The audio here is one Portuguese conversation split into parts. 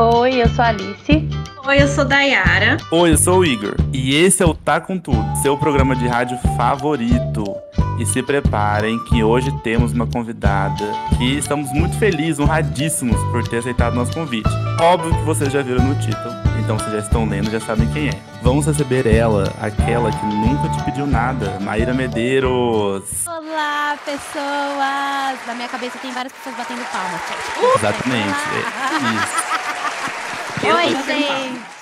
Oi, eu sou a Alice. Oi, eu sou Dayara. Oi, eu sou o Igor. E esse é o Tá Com Tudo, seu programa de rádio favorito. E se preparem que hoje temos uma convidada que estamos muito felizes, honradíssimos por ter aceitado nosso convite. Óbvio que vocês já viram no título, então vocês já estão lendo, já sabem quem é. Vamos receber ela, aquela que nunca te pediu nada, Maíra Medeiros. Olá, pessoas! Na minha cabeça tem várias pessoas batendo palmas. Exatamente. É isso. Oi, gente.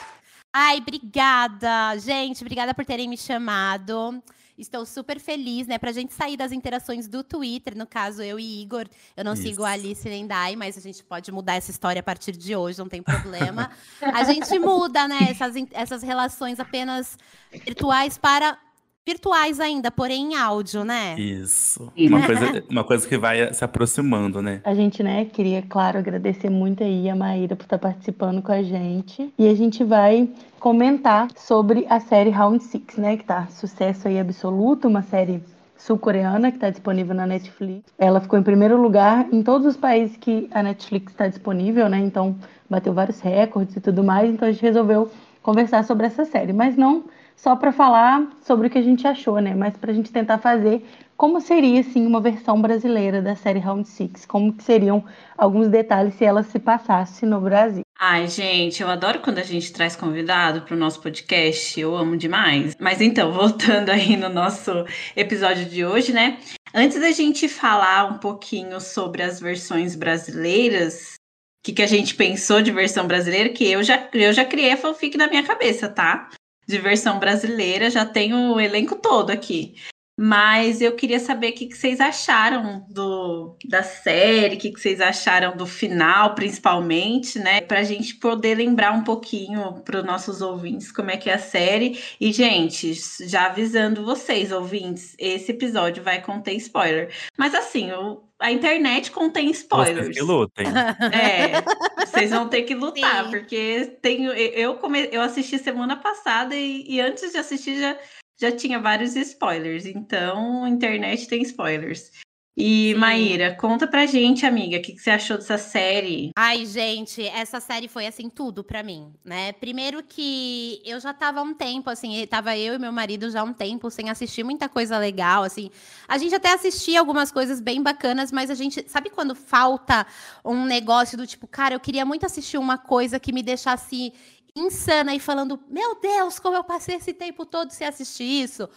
Ai, obrigada. Gente, obrigada por terem me chamado. Estou super feliz, né? Pra gente sair das interações do Twitter, no caso, eu e Igor. Eu não Isso. sigo a Alice nem Dai, mas a gente pode mudar essa história a partir de hoje, não tem problema. a gente muda, né? Essas, essas relações apenas virtuais para virtuais ainda, porém em áudio, né? Isso. Uma coisa, uma coisa que vai se aproximando, né? A gente, né, queria, claro, agradecer muito aí a Maíra por estar participando com a gente. E a gente vai comentar sobre a série Round Six, né, que tá sucesso aí absoluto, uma série sul-coreana que está disponível na Netflix. Ela ficou em primeiro lugar em todos os países que a Netflix está disponível, né? Então bateu vários recordes e tudo mais. Então a gente resolveu conversar sobre essa série, mas não só para falar sobre o que a gente achou, né? Mas para a gente tentar fazer como seria assim uma versão brasileira da série Round Six, como que seriam alguns detalhes se ela se passasse no Brasil. Ai, gente, eu adoro quando a gente traz convidado para o nosso podcast, eu amo demais. Mas então, voltando aí no nosso episódio de hoje, né? Antes da gente falar um pouquinho sobre as versões brasileiras, o que, que a gente pensou de versão brasileira, que eu já, eu já criei a fanfic na minha cabeça, tá? De versão brasileira, já tem o elenco todo aqui. Mas eu queria saber o que, que vocês acharam do, da série, o que, que vocês acharam do final, principalmente, né? Para a gente poder lembrar um pouquinho para os nossos ouvintes como é que é a série. E, gente, já avisando vocês, ouvintes, esse episódio vai conter spoiler. Mas assim, o, a internet contém spoilers. Vocês que lutem. É, vocês vão ter que lutar, Sim. porque tenho, eu, come, eu assisti semana passada e, e, antes de assistir já, já tinha vários spoilers. Então, a internet tem spoilers. E, Sim. Maíra, conta pra gente, amiga, o que, que, você achou dessa série? Ai, gente, essa série foi, assim, tudo pra mim, né? Primeiro que eu já tava há um tempo, assim, tava eu e meu marido já há um tempo sem assistir muita coisa legal, assim. A gente até assistia algumas coisas bem bacanas, mas a gente, sabe quando falta um negócio do tipo, cara, eu queria muito assistir uma coisa que me deixasse insana e falando, meu Deus, como eu passei esse tempo todo sem assistir isso.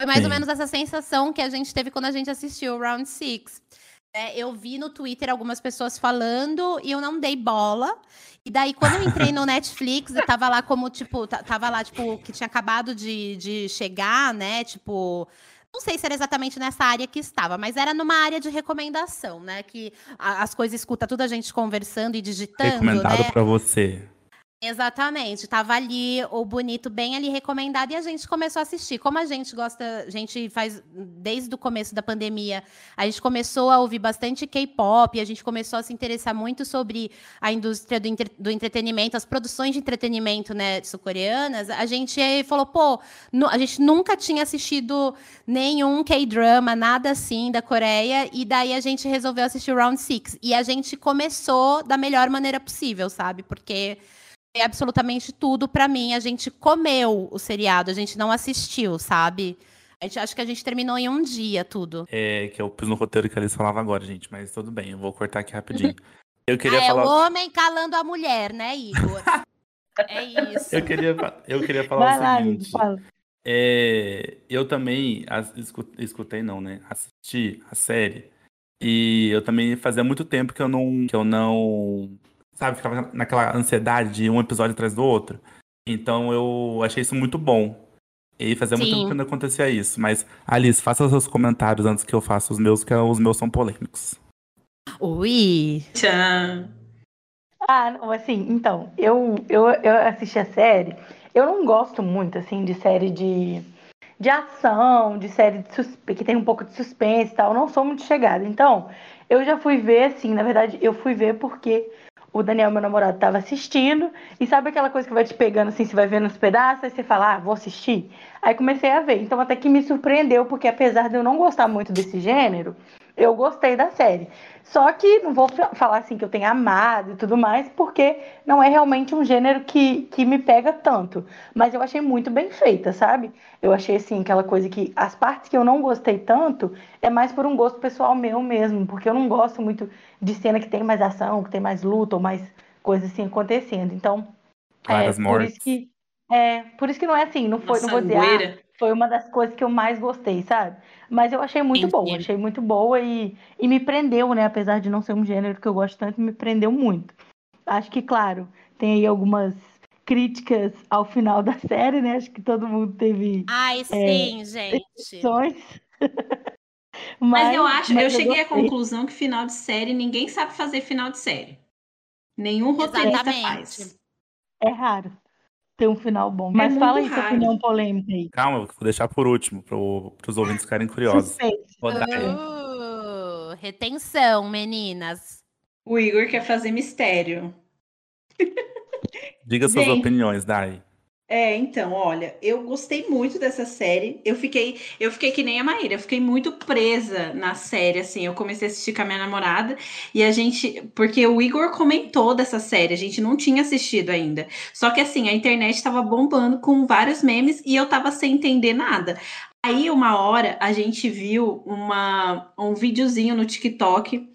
Foi mais Sim. ou menos essa sensação que a gente teve quando a gente assistiu o Round Six. É, eu vi no Twitter algumas pessoas falando e eu não dei bola. E daí, quando eu entrei no Netflix, eu tava lá como, tipo, tava lá, tipo, que tinha acabado de, de chegar, né? Tipo. Não sei se era exatamente nessa área que estava, mas era numa área de recomendação, né? Que as coisas escuta tudo a gente conversando e digitando. Recomendado né? para você. Exatamente, tava ali o bonito bem ali recomendado e a gente começou a assistir. Como a gente gosta, a gente faz desde o começo da pandemia, a gente começou a ouvir bastante K-pop, a gente começou a se interessar muito sobre a indústria do, entre, do entretenimento, as produções de entretenimento, né, sul-coreanas. A gente falou, pô, a gente nunca tinha assistido nenhum K-drama, nada assim da Coreia, e daí a gente resolveu assistir Round Six e a gente começou da melhor maneira possível, sabe? Porque absolutamente tudo para mim. A gente comeu o seriado, a gente não assistiu, sabe? A gente acho que a gente terminou em um dia tudo. É, que eu pus no roteiro que eles falavam agora, gente, mas tudo bem, eu vou cortar aqui rapidinho. Eu queria ah, falar. É o homem calando a mulher, né, Igor? é isso. Eu queria, eu queria falar Vai o lá, seguinte. Fala. É, eu também escutei, não, né? Assisti a série. E eu também fazia muito tempo que eu não, que eu não sabe, ficava naquela ansiedade de um episódio atrás do outro. Então eu achei isso muito bom. E fazia Sim. muito tempo que não acontecia isso. Mas, Alice, faça os seus comentários antes que eu faça os meus, que os meus são polêmicos. Ui! Tchau! Ah, não, assim, então, eu, eu, eu assisti a série. Eu não gosto muito, assim, de série de, de ação, de série de suspe que tem um pouco de suspense e tal. Eu não sou muito chegada. Então, eu já fui ver, assim, na verdade, eu fui ver porque o Daniel, meu namorado, estava assistindo, e sabe aquela coisa que vai te pegando assim, você vai vendo os pedaços, aí você fala, ah, vou assistir? Aí comecei a ver. Então até que me surpreendeu, porque apesar de eu não gostar muito desse gênero, eu gostei da série. Só que não vou falar assim que eu tenho amado e tudo mais, porque não é realmente um gênero que, que me pega tanto. Mas eu achei muito bem feita, sabe? Eu achei assim, aquela coisa que as partes que eu não gostei tanto é mais por um gosto pessoal meu mesmo, porque eu não gosto muito de cena que tem mais ação, que tem mais luta ou mais coisa assim acontecendo. Então, é, por isso que é, por isso que não é assim, não foi, não vou dizer, ah, foi uma das coisas que eu mais gostei, sabe? Mas eu achei muito boa, achei muito boa e, e me prendeu, né? Apesar de não ser um gênero que eu gosto tanto, me prendeu muito. Acho que, claro, tem aí algumas críticas ao final da série, né? Acho que todo mundo teve. Ai, é, sim, é, gente. mas, mas, eu acho, mas eu, eu cheguei à conclusão que final de série, ninguém sabe fazer final de série. Nenhum roteirista faz. É raro ter um final bom. Mas é fala aí sua opinião polêmica aí. Calma, vou deixar por último, para os ouvintes ficarem curiosos. Uh, retenção, meninas. O Igor quer fazer mistério. Diga suas Gente, opiniões, Dai. É, então, olha, eu gostei muito dessa série. Eu fiquei, eu fiquei que nem a Maíra, eu fiquei muito presa na série, assim. Eu comecei a assistir com a minha namorada e a gente, porque o Igor comentou dessa série, a gente não tinha assistido ainda. Só que assim, a internet estava bombando com vários memes e eu tava sem entender nada. Aí uma hora a gente viu uma um videozinho no TikTok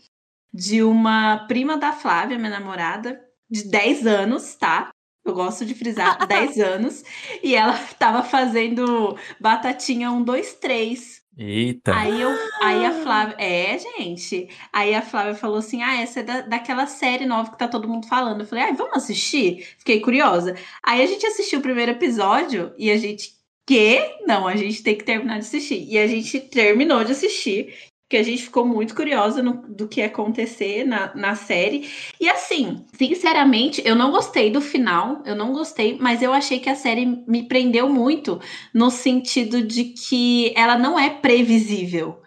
de uma prima da Flávia, minha namorada, de 10 anos, tá? Eu gosto de frisar 10 anos. E ela tava fazendo batatinha 1, 2, 3. Eita. Aí, eu, aí a Flávia. É, gente. Aí a Flávia falou assim: ah, essa é da, daquela série nova que tá todo mundo falando. Eu falei, ah, vamos assistir? Fiquei curiosa. Aí a gente assistiu o primeiro episódio e a gente. Que? Não, a gente tem que terminar de assistir. E a gente terminou de assistir que a gente ficou muito curiosa no, do que ia acontecer na, na série. E assim, sinceramente, eu não gostei do final, eu não gostei, mas eu achei que a série me prendeu muito no sentido de que ela não é previsível.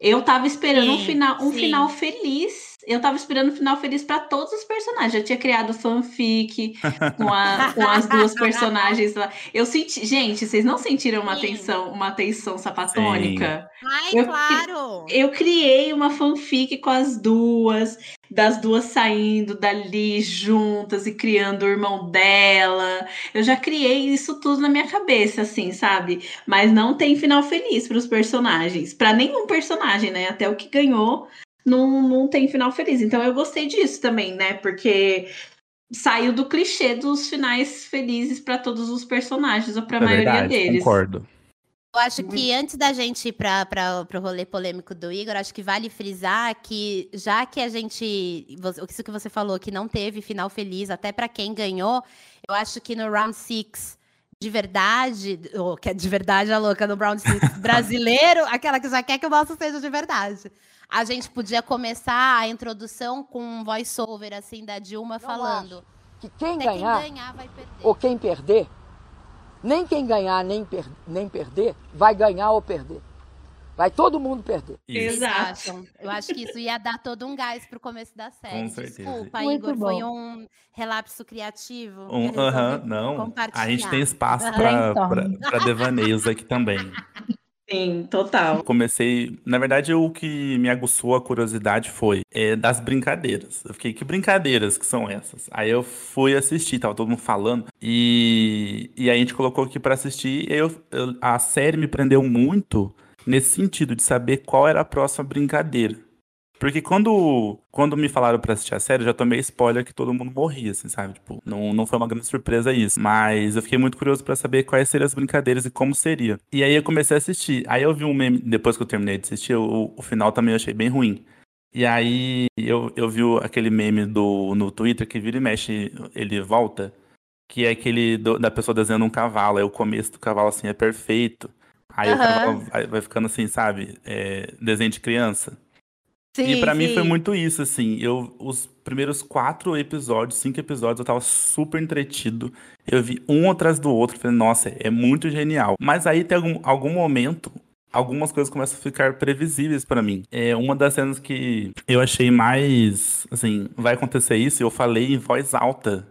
Eu tava esperando sim, um final, um final feliz eu tava esperando um final feliz para todos os personagens. Já tinha criado fanfic com, a, com as duas personagens lá. Eu senti, gente, vocês não sentiram uma tensão, uma tensão sapatônica? Sim. Ai, eu, claro. Eu criei uma fanfic com as duas, das duas saindo dali juntas e criando o irmão dela. Eu já criei isso tudo na minha cabeça, assim, sabe? Mas não tem final feliz para os personagens, para nenhum personagem, né? Até o que ganhou não, não tem final feliz. Então eu gostei disso também, né? Porque saiu do clichê dos finais felizes para todos os personagens, ou para a é maioria verdade, deles. Concordo. Eu acho que antes da gente ir para o rolê polêmico do Igor, acho que vale frisar que, já que a gente. Isso que você falou, que não teve final feliz, até para quem ganhou, eu acho que no round six de verdade, ou que é de verdade a louca no round six brasileiro, aquela que já quer que o nosso seja de verdade a gente podia começar a introdução com um voice-over, assim, da Dilma Eu falando. que quem ganhar, quem ganhar ou quem perder, nem quem ganhar nem, per nem perder, vai ganhar ou perder. Vai todo mundo perder. Exato. Eu acho que isso ia dar todo um gás pro começo da série. Com certeza. Desculpa, Muito Igor, bom. foi um relapso criativo. Um, uh -huh, não. A gente tem espaço para devaneios aqui também. Sim, total. Comecei, na verdade, o que me aguçou a curiosidade foi é, das brincadeiras. Eu fiquei, que brincadeiras que são essas? Aí eu fui assistir, tava todo mundo falando, e, e aí a gente colocou aqui para assistir, e eu, eu, a série me prendeu muito nesse sentido de saber qual era a próxima brincadeira. Porque quando, quando me falaram pra assistir a série, eu já tomei spoiler que todo mundo morria, assim, sabe? Tipo, não, não foi uma grande surpresa isso. Mas eu fiquei muito curioso para saber quais seriam as brincadeiras e como seria. E aí eu comecei a assistir. Aí eu vi um meme, depois que eu terminei de assistir, o, o final também eu achei bem ruim. E aí eu, eu vi aquele meme do, no Twitter que vira e mexe, ele volta. Que é aquele do, da pessoa desenhando um cavalo. Aí o começo do cavalo, assim, é perfeito. Aí uhum. o cavalo vai, vai ficando assim, sabe? É, desenho de criança. Sim, e para mim foi muito isso, assim. Eu, os primeiros quatro episódios, cinco episódios, eu tava super entretido. Eu vi um atrás do outro, falei, nossa, é muito genial. Mas aí tem algum, algum momento, algumas coisas começam a ficar previsíveis para mim. É uma das cenas que eu achei mais, assim, vai acontecer isso, eu falei em voz alta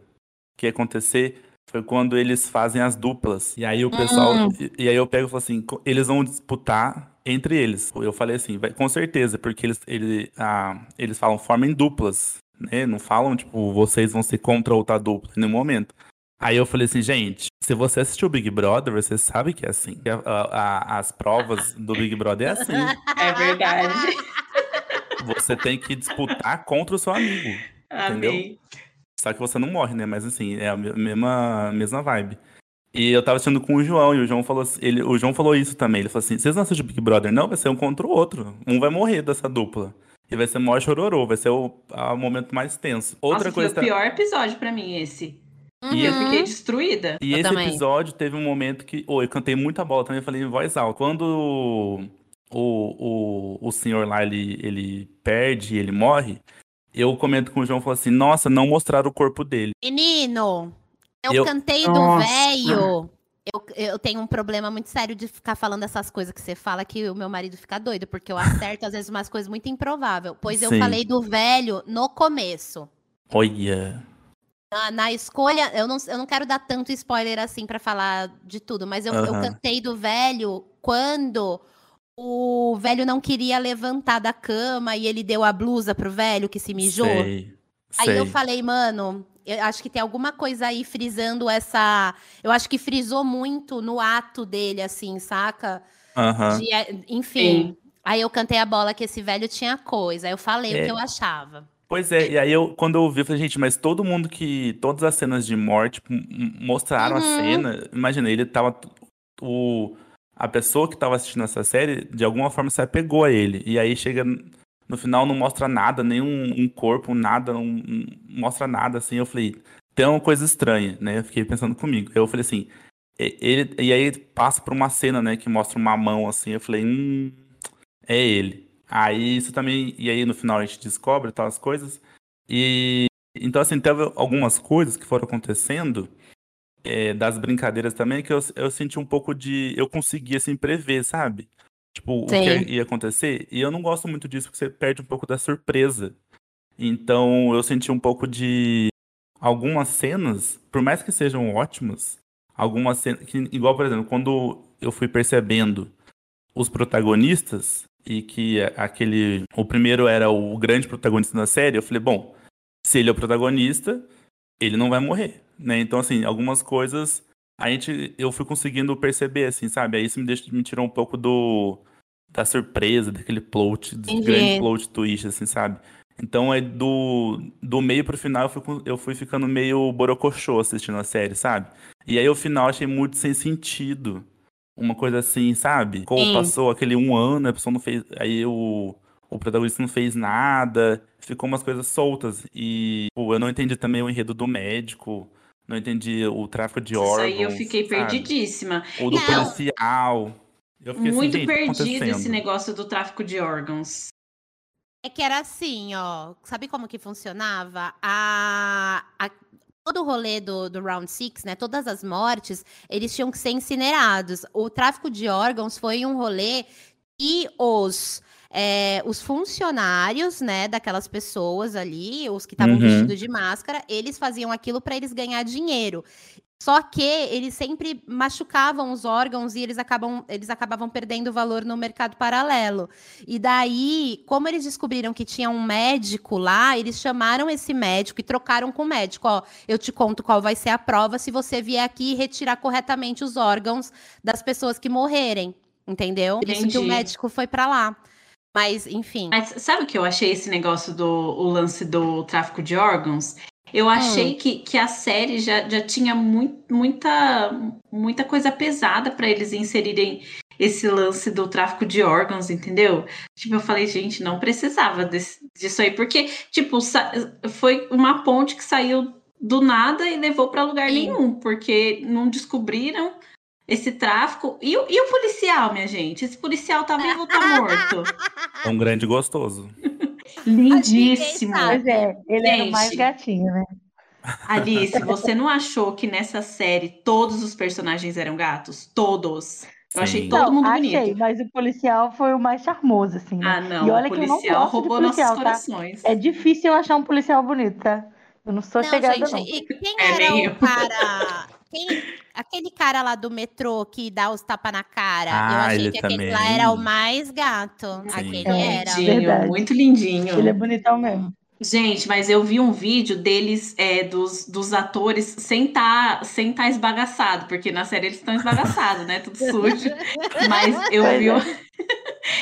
que ia acontecer foi quando eles fazem as duplas. E aí o pessoal. Hum. E, e, aí eu pego e falo assim: eles vão disputar entre eles. Eu falei assim, com certeza, porque eles, ele, ah, eles falam formem duplas, né? Não falam, tipo, vocês vão ser contra outra dupla em nenhum momento. Aí eu falei assim, gente, se você assistiu o Big Brother, você sabe que é assim. A, a, as provas do Big Brother é assim. É verdade. Você tem que disputar contra o seu amigo. Amei. Entendeu? Só que você não morre, né? Mas assim, é a mesma, mesma vibe. E eu tava assistindo com o João, e o João falou ele, o João falou isso também. Ele falou assim: vocês não assistem Big Brother? Não, vai ser um contra o outro. Um vai morrer dessa dupla. E vai ser maior chororô, vai ser o, o momento mais tenso. Outra Nossa, coisa. Foi o pior episódio para mim, esse. Uhum. E eu fiquei destruída. E eu esse também. episódio teve um momento que. Oh, eu cantei muita bola também, eu falei em voz alta. Quando o, o, o senhor lá ele, ele perde, ele morre, eu comento com o João e falo assim: Nossa, não mostraram o corpo dele. Menino, eu, eu... cantei do velho. Eu, eu tenho um problema muito sério de ficar falando essas coisas que você fala que o meu marido fica doido, porque eu acerto às vezes umas coisas muito improváveis. Pois Sim. eu falei do velho no começo. Olha. Na, na, escolha, eu não, eu não quero dar tanto spoiler assim para falar de tudo, mas eu, eu cantei do velho quando o velho não queria levantar da cama e ele deu a blusa pro velho que se mijou. Sei, aí sei. eu falei, mano, eu acho que tem alguma coisa aí frisando essa. Eu acho que frisou muito no ato dele, assim, saca? Uhum. De, enfim. Sim. Aí eu cantei a bola que esse velho tinha coisa. Aí eu falei é. o que eu achava. Pois é, e aí eu, quando eu ouvi, eu falei, gente, mas todo mundo que. Todas as cenas de morte mostraram uhum. a cena. Imagina, ele tava. O, a pessoa que tava assistindo essa série, de alguma forma, se apegou a ele. E aí chega no final não mostra nada, nenhum um corpo, nada, não, mostra nada, assim. Eu falei, tem uma coisa estranha, né? Eu fiquei pensando comigo. Eu falei assim, ele, e aí passa por uma cena, né, que mostra uma mão, assim. Eu falei, hum, é ele. Aí isso também, e aí no final a gente descobre tal as coisas. E então, assim, teve algumas coisas que foram acontecendo. É, das brincadeiras também, que eu, eu senti um pouco de. Eu consegui, assim, prever, sabe? Tipo, Sim. o que ia acontecer. E eu não gosto muito disso, porque você perde um pouco da surpresa. Então, eu senti um pouco de. Algumas cenas, por mais que sejam ótimas, algumas cenas. Que, igual, por exemplo, quando eu fui percebendo os protagonistas, e que aquele. O primeiro era o grande protagonista da série, eu falei, bom, se ele é o protagonista, ele não vai morrer. Né? Então, assim, algumas coisas a gente, eu fui conseguindo perceber, assim, sabe? Aí isso me, deixou, me tirou um pouco do da surpresa, daquele plot, do grande plot twist, assim, sabe? Então, é do, do meio pro final, eu fui, eu fui ficando meio borocochô assistindo a série, sabe? E aí, o final, achei muito sem sentido. Uma coisa assim, sabe? Como Sim. passou aquele um ano, a pessoa não fez... Aí, o, o protagonista não fez nada. Ficou umas coisas soltas. E pô, eu não entendi também o enredo do médico. Não entendi o tráfico de órgãos. Isso aí eu fiquei sabe? perdidíssima. O do não. policial. Eu fiquei assim, Muito assim, perdido esse negócio do tráfico de órgãos. É que era assim, ó. Sabe como que funcionava? A, a todo o rolê do, do Round Six, né? Todas as mortes, eles tinham que ser incinerados. O tráfico de órgãos foi um rolê e os é, os funcionários, né, daquelas pessoas ali, os que estavam uhum. vestidos de máscara, eles faziam aquilo para eles ganhar dinheiro. Só que eles sempre machucavam os órgãos e eles, acabam, eles acabavam perdendo valor no mercado paralelo. E daí, como eles descobriram que tinha um médico lá, eles chamaram esse médico e trocaram com o médico. Ó, eu te conto qual vai ser a prova se você vier aqui e retirar corretamente os órgãos das pessoas que morrerem. Entendeu? Entendi. Isso que o médico foi para lá. Mas, enfim. Mas sabe o que eu achei esse negócio do o lance do tráfico de órgãos? Eu achei hum. que, que a série já, já tinha muito, muita, muita coisa pesada para eles inserirem esse lance do tráfico de órgãos, entendeu? Tipo, eu falei, gente, não precisava desse, disso aí, porque, tipo, foi uma ponte que saiu do nada e levou para lugar Sim. nenhum, porque não descobriram esse tráfico. E, e o policial, minha gente? Esse policial tá vivo ou tá morto? É um grande gostoso. Lindíssimo. Pois é, ele gente, era mais gatinho, né? Alice, você não achou que nessa série todos os personagens eram gatos? Todos. Eu achei todo não, mundo achei, bonito. mas o policial foi o mais charmoso, assim. Né? Ah, não. E olha o policial que eu não roubou policial, nossos tá? corações. É difícil achar um policial bonito, tá? Eu não sou não, chegada, gente, não. E quem é era o cara quem, aquele cara lá do metrô que dá os tapas na cara. Ah, eu achei ele que também. aquele lá era o mais gato. Sim. Aquele É, era. Lindinho, muito lindinho. Ele é bonitão mesmo. Gente, mas eu vi um vídeo deles, é, dos, dos atores, sem estar sem tá esbagaçado, porque na série eles estão esbagaçados, né? Tudo sujo. Mas eu vi, é. um-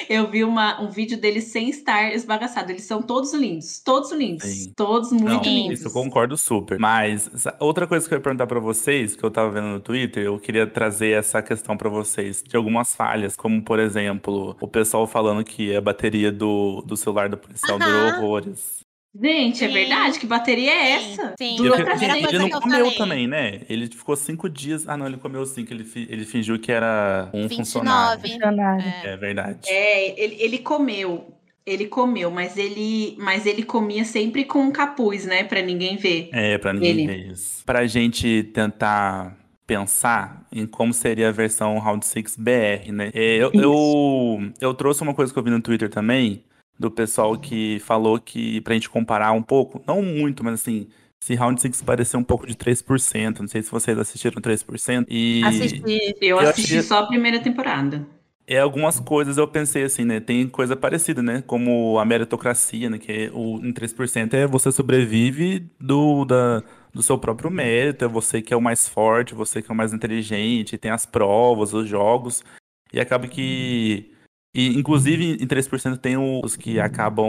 eu vi uma, um vídeo deles sem estar esbagaçado. Eles são todos lindos, todos lindos, Sim. todos Não, muito Sim. lindos. isso eu concordo super. Mas outra coisa que eu ia perguntar pra vocês, que eu tava vendo no Twitter, eu queria trazer essa questão pra vocês de algumas falhas, como por exemplo, o pessoal falando que a bateria do, do celular do policial durou Aham. horrores. Gente, é Sim. verdade? Que bateria é Sim, essa? sim. Dura Ele, pra ele não comeu falei. também, né? Ele ficou cinco dias. Ah, não, ele comeu cinco. Ele, fi- ele fingiu que era um funcionário. 29. Funcionário. É verdade. É, ele, ele comeu. Ele comeu, mas ele, mas ele comia sempre com um capuz, né? Pra ninguém ver. É, pra ninguém Ele. ver isso. Pra gente tentar pensar em como seria a versão Round 6 BR, né? É, eu, eu, eu trouxe uma coisa que eu vi no Twitter também, do pessoal que falou que pra gente comparar um pouco, não muito, mas assim, se Round 6 parecer um pouco de 3%, não sei se vocês assistiram 3%, e Assisti. Eu, Eu assisti achei- só a primeira temporada. é algumas coisas eu pensei assim, né? Tem coisa parecida, né? Como a meritocracia, né? Que é o, em 3% é você sobrevive do, da, do seu próprio mérito, é você que é o mais forte, você que é o mais inteligente, tem as provas, os jogos, e acaba que. E, inclusive, em 3% tem os que acabam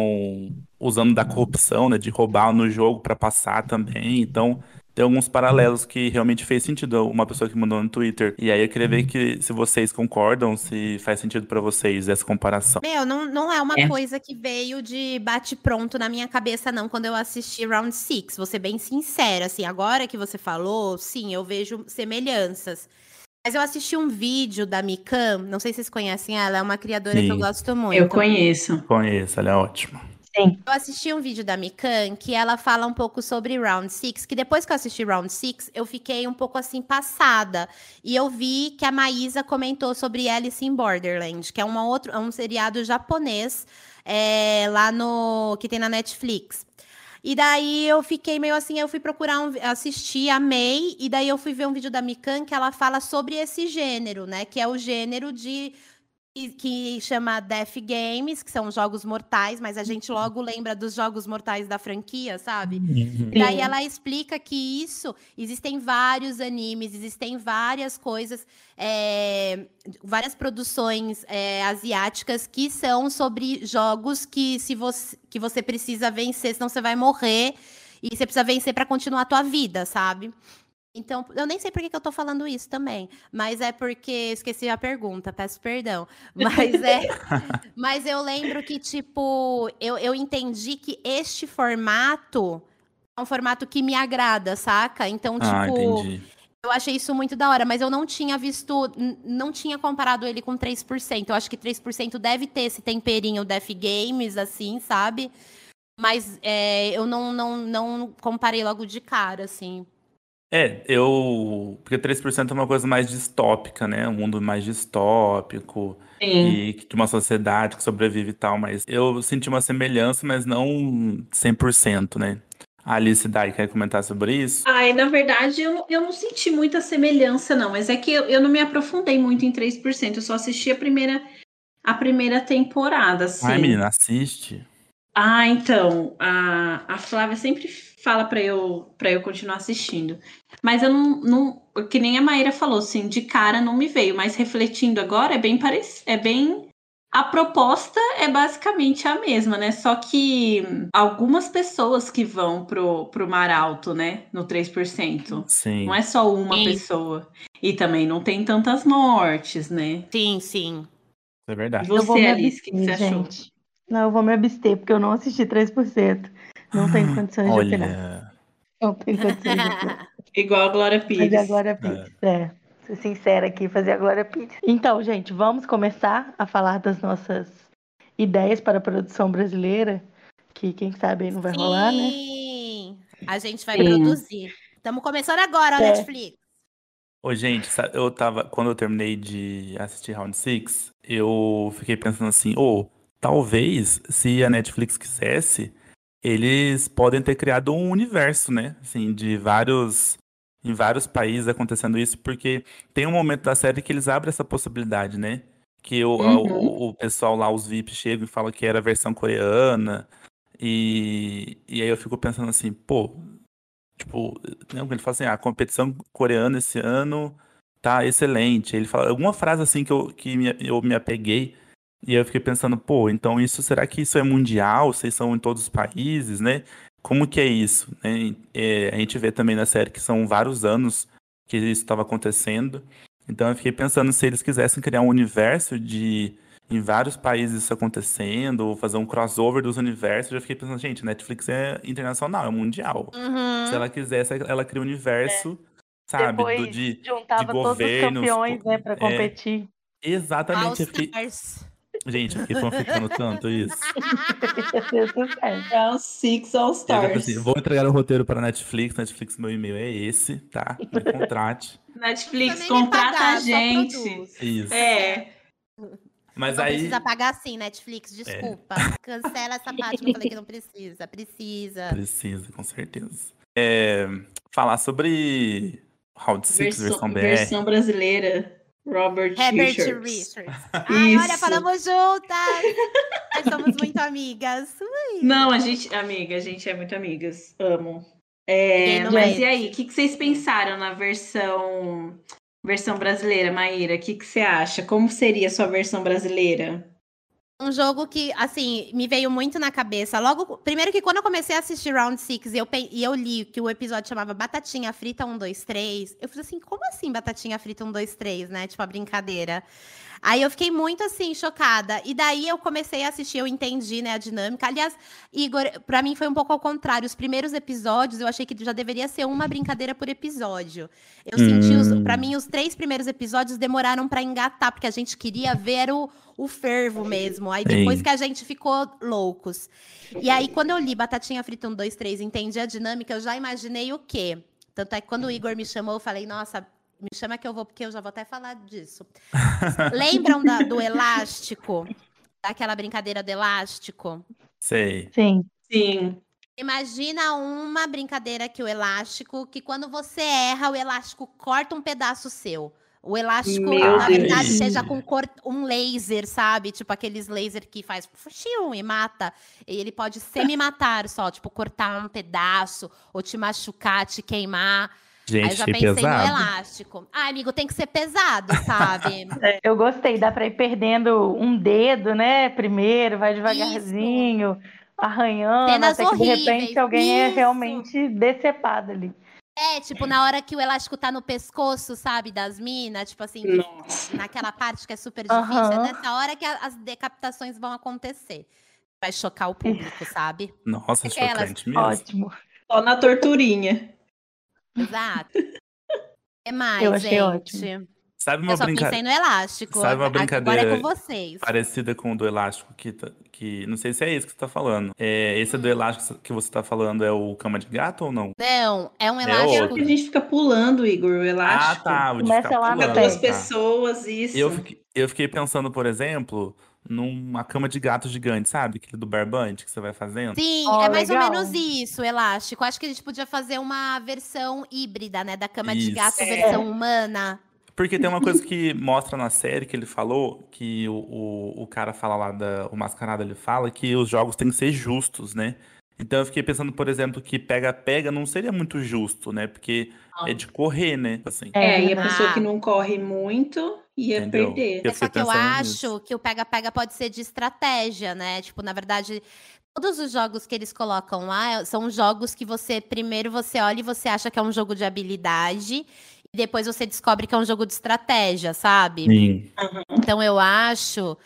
usando da corrupção, né? De roubar no jogo pra passar também. Então, tem alguns paralelos que realmente fez sentido. Uma pessoa que mandou no Twitter. E aí eu queria ver que se vocês concordam, se faz sentido pra vocês essa comparação. Meu, não, não é uma É. coisa que veio de bate-pronto na minha cabeça, não, quando eu assisti Round Six. Vou ser bem sincera, assim, agora que você falou, sim, eu vejo semelhanças. Mas eu assisti um vídeo da Mikan, não sei se vocês conhecem ela, é uma criadora que eu Sim. gosto muito. Eu conheço. Conheço, ela é ótima. Sim. Eu assisti um vídeo da Mikan que ela fala um pouco sobre Round Six, que depois que eu assisti Round Six, eu fiquei um pouco assim passada. E eu vi que a Maísa comentou sobre Alice in Borderland, que é uma outro, é um seriado japonês é, lá no que tem na Netflix. E daí eu fiquei meio assim, eu fui procurar um, assistir, amei, e daí eu fui ver um vídeo da Mikan que ela fala sobre esse gênero, né? Que é o gênero de que- chama Death Games, que são jogos mortais, mas a gente logo lembra dos jogos mortais da franquia, sabe? E daí Sim. ela explica que isso existem vários animes, existem várias coisas, é, várias produções é, asiáticas que são sobre jogos que se você que você precisa vencer, senão você vai morrer e você precisa vencer para continuar a tua vida, sabe? Então, eu nem sei por que, que eu tô falando isso também, mas é porque esqueci a pergunta, peço perdão. Mas é. mas eu lembro que, tipo, eu, eu entendi que este formato é um formato que me agrada, saca? Então, Ah, tipo, entendi. eu achei isso muito da hora, mas eu não tinha visto, não tinha comparado ele com 3%. Eu acho que 3% deve ter esse temperinho Def Games, assim, sabe? Mas é, eu não, não, não comparei logo de cara, assim. É, eu. Porque 3% é uma coisa mais distópica, né? Um mundo mais distópico Sim. e de uma sociedade que sobrevive e tal, mas eu senti uma semelhança, mas não 100%, né? A Alice Dai quer comentar sobre isso? Ai, na verdade, eu, não- eu não senti muita semelhança, não. Mas é que eu, eu não me aprofundei muito em 3%. Eu só assisti a primeira, a primeira temporada, assim. Ai, menina, assiste. Ah, então, a, a Flávia sempre fala pra eu para eu continuar assistindo. Mas eu não, não, que nem a Maíra falou, assim, de cara não me veio, mas refletindo agora é bem parecido, é bem a proposta é basicamente a mesma, né? Só que algumas pessoas que vão pro, pro Mar Alto, né? No 3%. Sim. Não é só uma Sim. pessoa. E também não tem tantas mortes, né? Sim, sim. É verdade. Eu vou você, me Alice, o que, que você abster, achou? gente. Não, eu vou me abster, porque eu não assisti 3%. Não tenho condições de opinar. Olha. Não tenho condições de opinar. Igual a Glória Pires. Fazer a Glória Pires. É. Ser sincera aqui, fazer a Glória Pires. Então, gente, vamos começar a falar das nossas ideias para a produção brasileira. Que quem sabe aí não vai rolar, né? Sim. A gente vai Sim. produzir. Estamos começando agora, ó, É. Netflix. Ô, gente, eu tava. Quando eu terminei de assistir Round 6, eu fiquei pensando assim, ô, talvez, se a Netflix quisesse, eles podem ter criado um universo, né? Assim, de vários em vários países acontecendo isso, porque tem um momento da série que eles abrem essa possibilidade, né? Que o, uhum. o, o, pessoal lá, os VIP, chegam e falam que era a versão coreana. E, e aí eu fico pensando assim, pô, tipo, ele fala assim, ah, a competição coreana esse ano tá excelente. Ele fala alguma frase assim que eu, que me, eu me apeguei. E eu fiquei pensando, pô, então isso será que isso é mundial? Vocês são em todos os países, né? Como que é isso? Né? É, a gente vê também na série que são vários anos que isso estava acontecendo. Então eu fiquei pensando se eles quisessem criar um universo de em vários países isso acontecendo, ou fazer um crossover dos universos, eu já fiquei pensando, gente, Netflix é internacional, é mundial. Uhum. Se ela quisesse, ela cria um universo, é. sabe, Depois do, de, juntava de governos. Todos os campeões, né, pra é. competir. É, exatamente. Eu fiquei... Gente, eu fiquei fanficando tanto isso. Round Six All Stars. Assim, vou entregar o roteiro para Netflix. Netflix, meu e-mail é esse, tá? Me contrate. Netflix, contrata pagar, a gente. Isso. É. Mas não aí... precisa pagar sim, Netflix, desculpa. É. Cancela essa parte que eu falei que não precisa. Precisa. Precisa, com certeza. É, falar sobre Round 6, versão, versão BR. Versão brasileira. Robert Herbert Richards. Richards. Ai, olha, falamos juntas! Nós somos muito amigas. Ui. Não, a gente, amiga, a gente é muito amigas. Amo. É, mas é. e aí, o que, que vocês pensaram na versão versão brasileira, Maíra? O que, que você acha? Como seria a sua versão brasileira? Um jogo que, assim, me veio muito na cabeça. Logo, primeiro que quando eu comecei a assistir Round 6 e eu, e eu li que o episódio chamava Batatinha Frita 1, 2, 3, eu falei assim, como assim Batatinha Frita 1, 2, 3, né? Tipo, a brincadeira. Aí eu fiquei muito assim, chocada. E daí eu comecei a assistir, eu entendi, né, a dinâmica. Aliás, Igor, para mim foi um pouco ao contrário. Os primeiros episódios eu achei que já deveria ser uma brincadeira por episódio. Eu hum. senti, os, pra mim, os três primeiros episódios demoraram para engatar, porque a gente queria ver o, o fervo mesmo. Aí depois Sim. que a gente ficou loucos. E aí, quando eu li Batatinha Frita 1, 2, 3, entendi a dinâmica, eu já imaginei o quê? Tanto é que quando o Igor me chamou, eu falei, nossa, me chama que eu vou, porque eu já vou até falar disso. Lembram da, do elástico? Daquela brincadeira do elástico? Sei. Sim. Sim. Imagina uma brincadeira que o elástico, que quando você erra, o elástico corta um pedaço seu. O elástico, Meu na Deus. verdade, seja com um laser, sabe? Tipo aqueles laser que faz fuxiu e mata. E ele pode semi-matar só, tipo, cortar um pedaço, ou te machucar, te queimar. Gente, Aí eu já pensei pesado. no elástico. Ah, amigo, tem que ser pesado, sabe? É, eu gostei, dá pra ir perdendo um dedo, né? Primeiro, vai devagarzinho, Isso. arranhando, Cenas até que de repente alguém é Isso. é realmente decepado ali. É, tipo, na hora que o elástico tá no pescoço, sabe, das minas, tipo assim, Nossa. naquela parte que é super difícil, uhum. é nessa hora que as decapitações vão acontecer. Vai chocar o público, sabe? Nossa, Aquelas... chocante mesmo. Ótimo. Só na torturinha. Exato. É mais, Eu achei gente. ótimo. Sabe uma eu só brinca... pensei no elástico. Sabe uma brincadeira Agora é com vocês. parecida com o do elástico que, tá, que não sei se é isso que você tá falando. É, esse do elástico que você tá falando é o cama de gato ou não? Não, é um elástico. É que a gente fica pulando, Igor, o elástico. Ah, tá. O de Começa ficar lá pulando. duas pessoas, isso. Eu fiquei, eu fiquei pensando, por exemplo, numa cama de gato gigante, sabe? Aquele do barbante que você vai fazendo. Sim, oh, é mais legal. ou menos isso, elástico. Acho que a gente podia fazer uma versão híbrida, né? Da cama Isso. de gato, É. versão humana. Porque tem uma coisa que mostra na série que ele falou, que o, o, o cara fala lá, da, o mascarado ele fala, que os jogos têm que ser justos, né? Então eu fiquei pensando, por exemplo, que pega-pega não seria muito justo, né? Porque Não. é de correr, né? Assim. É, e a Ah. pessoa que não corre muito ia Entendeu? perder. Eu É só que eu acho nisso. que o pega-pega pode ser de estratégia, né? Tipo, na verdade, todos os jogos que eles colocam lá são jogos que você, primeiro você olha e você acha que é um jogo de habilidade, e depois você descobre que é um jogo de estratégia, sabe? Sim. Então eu acho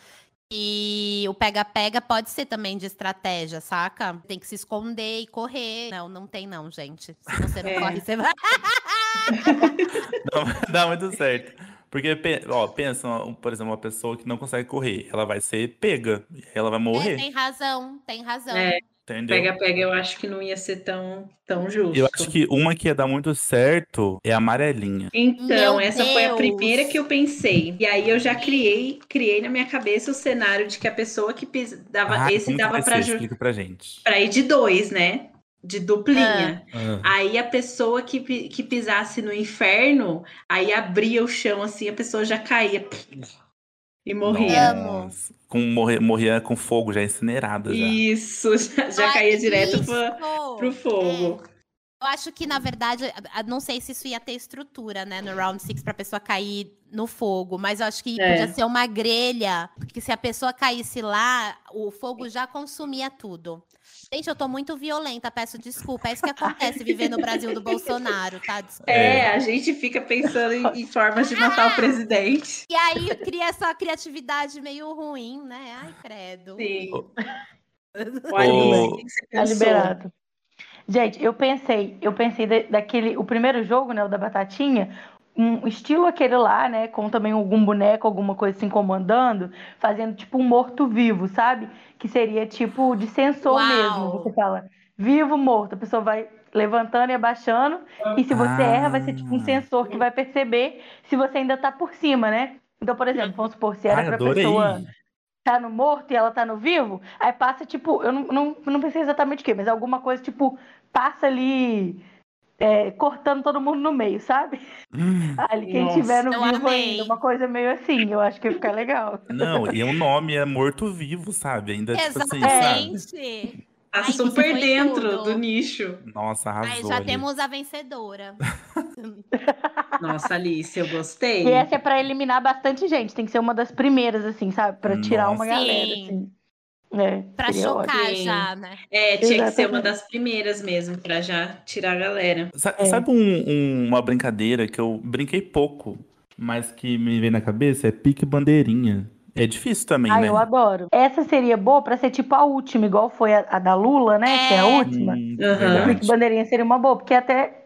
que o pega-pega pode ser também de estratégia, saca? Tem que se esconder e correr. Não, não tem não, gente. Se você não É. corre, você vai. Não dar muito certo. Porque, ó, pensa, por exemplo, uma pessoa que não consegue correr, ela vai ser pega, e ela vai É, morrer, tem razão, tem razão. É, entendeu? Pega-pega, eu acho que não ia ser tão, tão justo. Eu acho que uma que ia dar muito certo é a amarelinha. Então, Meu essa foi a Deus. primeira que eu pensei. E aí eu já criei, criei na minha cabeça o cenário de que a pessoa que pis- dava Ah, esse dava ju- Explica pra gente. pra ir de dois, né? de duplinha. Ah. Aí a pessoa que, que pisasse no inferno, aí abria o chão assim, a pessoa já caía. E morria. Nossa. Com, morria, morria com fogo, já incinerada. Já. Isso, já, já caía direto para pro fogo. É. Eu acho que, na verdade, não sei se isso ia ter estrutura, né, no Round Six pra pessoa cair no fogo, mas eu acho que é. podia ser uma grelha, porque se a pessoa caísse lá, o fogo já consumia tudo. Gente, eu tô muito violenta, peço desculpa. É isso que acontece viver no Brasil do Bolsonaro, tá? Desculpa. É, a gente fica pensando em, em formas de matar o presidente. E aí cria essa criatividade meio ruim, né? Ai, credo. Sim. Olha, o... tá liberado. Gente, eu pensei, eu pensei daquele, o primeiro jogo, né, o da batatinha, um estilo aquele lá, né, com também algum boneco, alguma coisa assim comandando, fazendo tipo um morto-vivo, sabe? Que seria tipo de sensor Uau. mesmo. Você fala vivo, morto, a pessoa vai levantando e abaixando, e se você ah. erra, vai ser tipo um sensor que vai perceber se você ainda tá por cima, né? Então, por exemplo, vamos supor, se era Ai, pra adorei. pessoa tá no morto e ela tá no vivo, aí passa, tipo, eu não, não, não pensei exatamente o quê, mas alguma coisa, tipo, passa ali é, cortando todo mundo no meio, sabe? Hum, ali, quem nossa, tiver no vivo amei. ainda, uma coisa meio assim, eu acho que ia ficar legal. Não, e o nome é morto-vivo, sabe? Ainda, Exatamente. Tipo assim, sabe? Tá Ai, super dentro tudo. do nicho. Nossa, arrasou. Aí já ali. temos a vencedora. Nossa, Alice, eu gostei. E essa é pra eliminar bastante gente. Tem que ser uma das primeiras, assim, sabe? Pra tirar Nossa. uma galera, assim. É, pra chocar ótimo. já, né? É, tinha Exatamente. que ser uma das primeiras mesmo, pra já tirar a galera. É. Sabe um, um, uma brincadeira que eu brinquei pouco, mas que me vem na cabeça? É pique bandeirinha. É difícil também, ah, né? eu adoro. Essa seria boa pra ser tipo a última, igual foi a, a da Lula, né? É. Que é a última. Hum, uhum. O bandeirinha seria uma boa, porque até.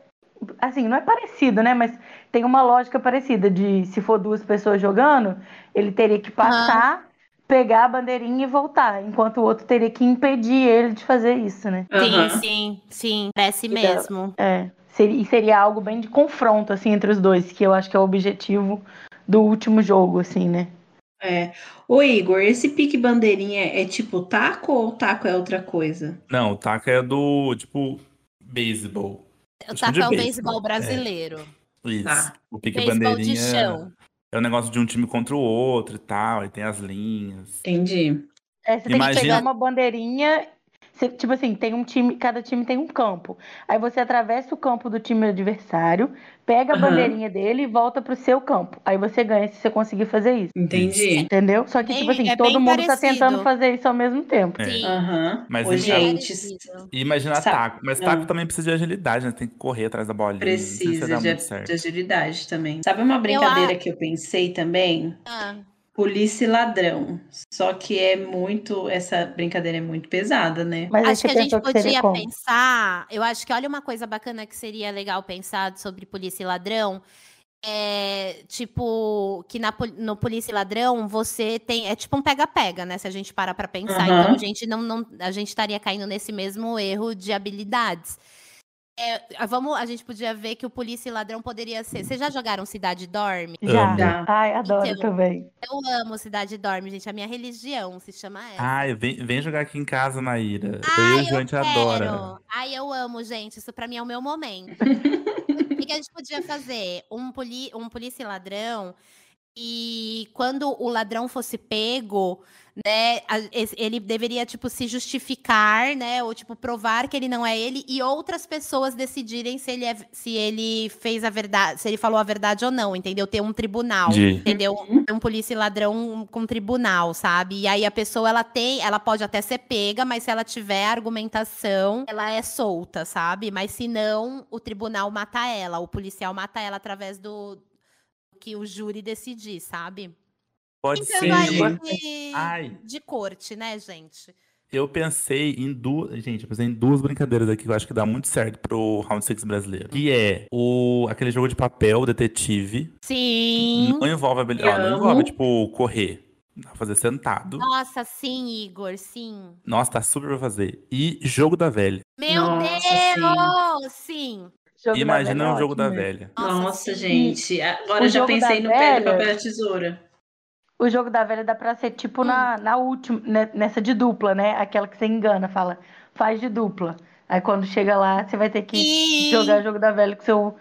Assim, não é parecido, né? Mas tem uma lógica parecida de se for duas pessoas jogando, ele teria que passar, uhum. Pegar a bandeirinha e voltar, enquanto o outro teria que impedir ele de fazer isso, né? Sim, sim, sim. Parece então, mesmo. É. Seria, e seria algo bem de confronto, assim, entre os dois, que eu acho que é o objetivo do último jogo, assim, né? É. Ô Igor, esse pique bandeirinha é tipo taco ou taco é outra coisa? Não, o taco é do tipo beisebol. O taco é o beisebol brasileiro. É. Isso. Tá. O pique bandeirinha é o negócio de um time contra o outro e tal, e tem as linhas. Entendi. É, você Imagina... tem que pegar uma bandeirinha você, tipo assim, tem um time, cada time tem um campo. Aí você atravessa o campo do time adversário, pega a uhum. bandeirinha dele e volta pro seu campo. Aí você ganha se você conseguir fazer isso. Entendi. Entendeu? Só que, tipo assim, é todo mundo tá parecido. tá tentando fazer isso ao mesmo tempo. É. Sim. Uhum. Mas gente. E imagina Sabe, taco. Mas taco não. também precisa de agilidade, né? Tem que correr atrás da bolinha. Precisa de, de, agilidade também. Sabe uma brincadeira eu, que eu pensei também? Ah polícia e ladrão. Só que é muito. Essa brincadeira é muito pesada, né? Mas acho que a gente podia pensar. Eu acho que olha uma coisa bacana que seria legal pensar sobre polícia e ladrão. É, tipo, que na, no Polícia e Ladrão você tem. É tipo um pega-pega, né? Se a gente parar pra pensar. Uhum. Então a gente não, não. A gente estaria caindo nesse mesmo erro de habilidades. É, vamos, a gente podia ver que o polícia e ladrão poderia ser. Vocês já jogaram Cidade Dorme? Já. Ai, adoro então, também. Eu amo Cidade Dorme, gente. A minha religião se chama essa. Ai, vem, vem jogar aqui em casa, Maíra. Ai, eu e a gente adora. Ai, eu amo, gente. Isso pra mim é o meu momento. o que a gente podia fazer? Um, poli, um polícia e ladrão. E quando o ladrão fosse pego, né, ele deveria, tipo, se justificar, né, ou, tipo, provar que ele não é ele, e outras pessoas decidirem se ele, é, se ele fez a verdade, se ele falou a verdade ou não, entendeu? Ter um tribunal, De... entendeu? Um polícia e ladrão com tribunal, sabe? E aí a pessoa, ela tem, ela pode até ser pega, mas se ela tiver argumentação, ela é solta, sabe? Mas se não, o tribunal mata ela, o policial mata ela através do que o júri decidir, sabe? Pode então, ser. Aí Ai. de corte, né, gente? Eu pensei em duas. Gente, eu pensei em duas brincadeiras aqui que eu acho que dá muito certo pro Round 6 brasileiro. Que é o, aquele jogo de papel, detetive. Sim. Não envolve ó, não envolve, tipo, correr. Dá pra fazer sentado. Nossa, sim, Igor, sim. Nossa, tá super pra fazer. E jogo da velha. Meu Nossa, Deus! Sim. sim. Imagina um é jogo da velha. Nossa, gente. Agora eu já pensei no velha... pedra, papel e tesoura. O jogo da velha dá pra ser tipo hum. na, na última, né, nessa de dupla, né? Aquela que você engana, fala, faz de dupla. Aí quando chega lá, você vai ter que e... jogar jogo da velha com seu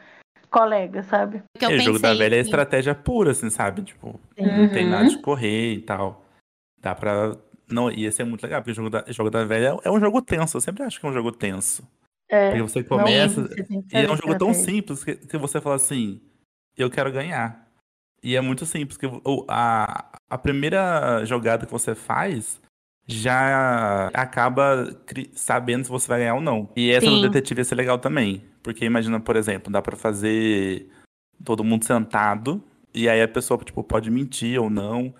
colega, sabe? O é, jogo da velha é estratégia pura, assim, sabe? Tipo, uhum. não tem nada de correr e tal. Dá pra. Não, ia ser muito legal, porque o jogo da, jogo da velha é um jogo tenso. Eu sempre acho que é um jogo tenso. É, porque você começa. Não, você e é um jogo tão simples que, que você fala assim: eu quero ganhar. E é muito simples. que a, a primeira jogada que você faz já acaba sabendo se você vai ganhar ou não. E essa Sim. do detetive ia ser legal também. Porque imagina, por exemplo, dá para fazer todo mundo sentado. E aí a pessoa, tipo, pode mentir ou não.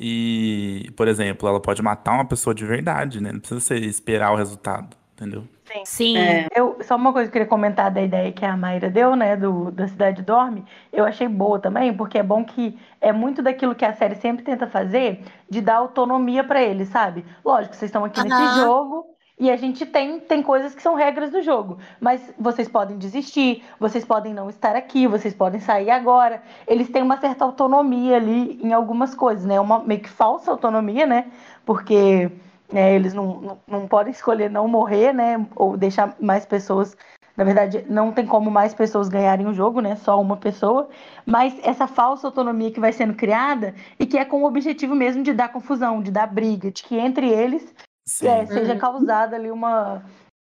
E, por exemplo, ela pode matar uma pessoa de verdade, né? Não precisa ser esperar o resultado, entendeu? Sim. Sim. É. Eu, só uma coisa que eu queria comentar da ideia que a Mayra deu, né, do, da Cidade Dorme, eu achei boa também, porque é bom que é muito daquilo que a série sempre tenta fazer, de dar autonomia para eles, sabe? Lógico, vocês estão aqui uhum. nesse jogo, e a gente tem, tem coisas que são regras do jogo. Mas vocês podem desistir, vocês podem não estar aqui, vocês podem sair agora. Eles têm uma certa autonomia ali em algumas coisas, né? Uma meio que falsa autonomia, né? Porque é, eles não, não, não podem escolher não morrer, né? Ou deixar mais pessoas. Na verdade, não tem como mais pessoas ganharem o jogo, né? Só uma pessoa. Mas essa falsa autonomia que vai sendo criada e que é com o objetivo mesmo de dar confusão, de dar briga, de que entre eles é, seja uhum. causada ali uma,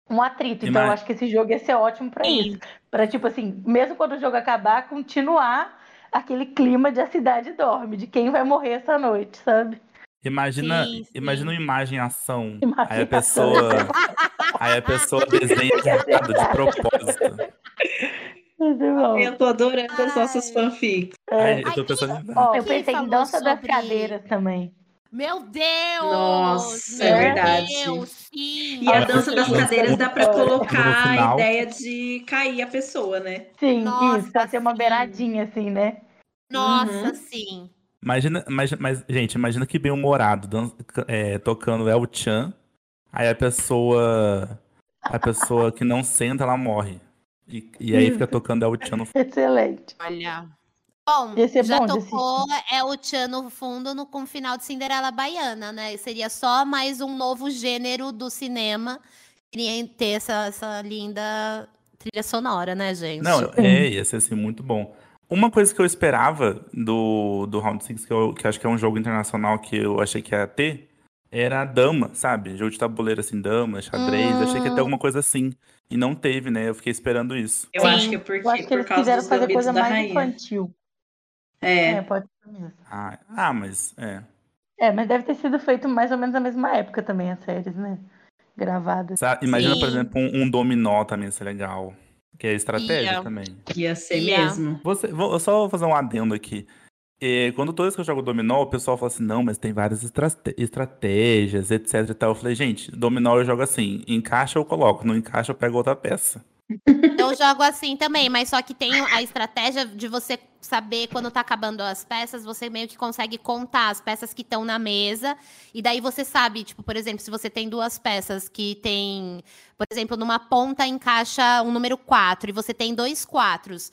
um atrito. Então, eu acho que esse jogo ia ser ótimo para isso. Para, tipo assim, mesmo quando o jogo acabar, continuar aquele clima de a cidade dorme, de quem vai morrer essa noite, sabe? Imagina, sim, sim. imagina uma imagem ação. Imagem aí a pessoa, aí a pessoa desenha errado de propósito. Eu tô adorando as nossas fanfics. É. eu, tô pensando... Ó, eu pensei em dança sobre... das cadeiras também. Meu Deus! Nossa, é verdade. Deus, sim. E a dança das cadeiras dá para colocar a ideia de cair a pessoa, né? Sim, Nossa, isso, pra ser uma beiradinha assim, né? Nossa, uhum. sim. Imagina, mas, mas, gente, imagina que bem humorado, é, tocando El Chan, aí a pessoa. A pessoa que não senta, ela morre. E, e aí fica tocando El Chan no fundo. Excelente. Olha. Bom, já bom tocou é o Chan no fundo no, com o final de Cinderela Baiana, né? Seria só mais um novo gênero do cinema. Queria ter essa, essa linda trilha sonora, né, gente? Não, é, ia ser assim, muito bom. Uma coisa que eu esperava do, do Round 6, que eu, que acho que é um jogo internacional que eu achei que ia ter, era dama, sabe? Jogo de tabuleiro assim, dama, xadrez. Hum. Achei que ia ter alguma coisa assim. E não teve, né? Eu fiquei esperando isso. Eu Sim. acho que é porque, eu acho que eles quiseram fazer coisa mais rainha. infantil. É. é, pode ser mesmo. Ah, ah, mas é. É, mas deve ter sido feito mais ou menos na mesma época também as séries, né? Gravadas. Imagina, Sim. por exemplo, um, um dominó também ia ser legal. Que é estratégia ia. também. Ia ser ia. mesmo. Você, vou, eu só vou fazer um adendo aqui. E quando toda vez que eu jogo dominó, o pessoal fala assim, não, mas tem várias estratégias, etc e tal. Eu falei, gente, dominó eu jogo assim, encaixa eu coloco, não encaixa eu pego outra peça. Eu jogo assim também, mas só que tem a estratégia de você saber quando tá acabando as peças, você meio que consegue contar as peças que estão na mesa. E daí você sabe, tipo, por exemplo, se você tem duas peças que tem, por exemplo, numa ponta encaixa um número 4 e você tem dois quatros.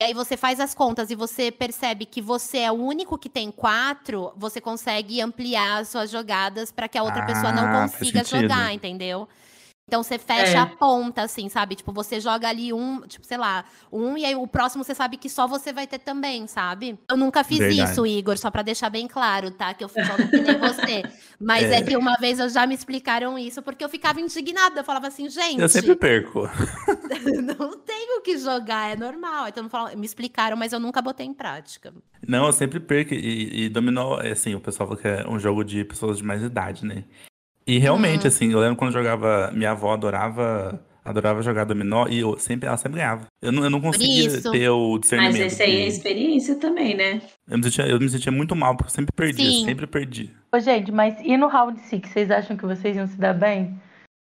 E aí você faz as contas e você percebe que você é o único que tem quatro, você consegue ampliar as suas jogadas para que a outra ah, pessoa não ah, consiga jogar, entendeu? Então você fecha é. a ponta, assim, sabe? Tipo, você joga ali um, tipo, sei lá, um, e aí o próximo você sabe que só você vai ter também, sabe? Eu nunca fiz Verdade. isso, Igor, só para deixar bem claro, tá? Que eu jogo que nem você. Mas é. é. que uma vez eu já me explicaram isso, porque eu ficava indignada. Eu falava assim, gente. Eu sempre perco. não tenho que jogar, é normal. Então me explicaram, mas eu nunca botei em prática. Não, eu sempre perco. E, e dominó, assim, o pessoal fala que é um jogo de pessoas de mais idade, né? E realmente, hum. assim, eu lembro quando jogava. Minha avó adorava. Adorava jogar dominó e eu sempre, ela sempre ganhava. Eu não, eu não conseguia ter o discernimento. Mas esse aí é experiência também, né? Eu me, sentia, eu me sentia muito mal, porque eu sempre perdi, Sim. sempre perdi. Ô, gente, mas e no round 6, vocês acham que vocês iam se dar bem?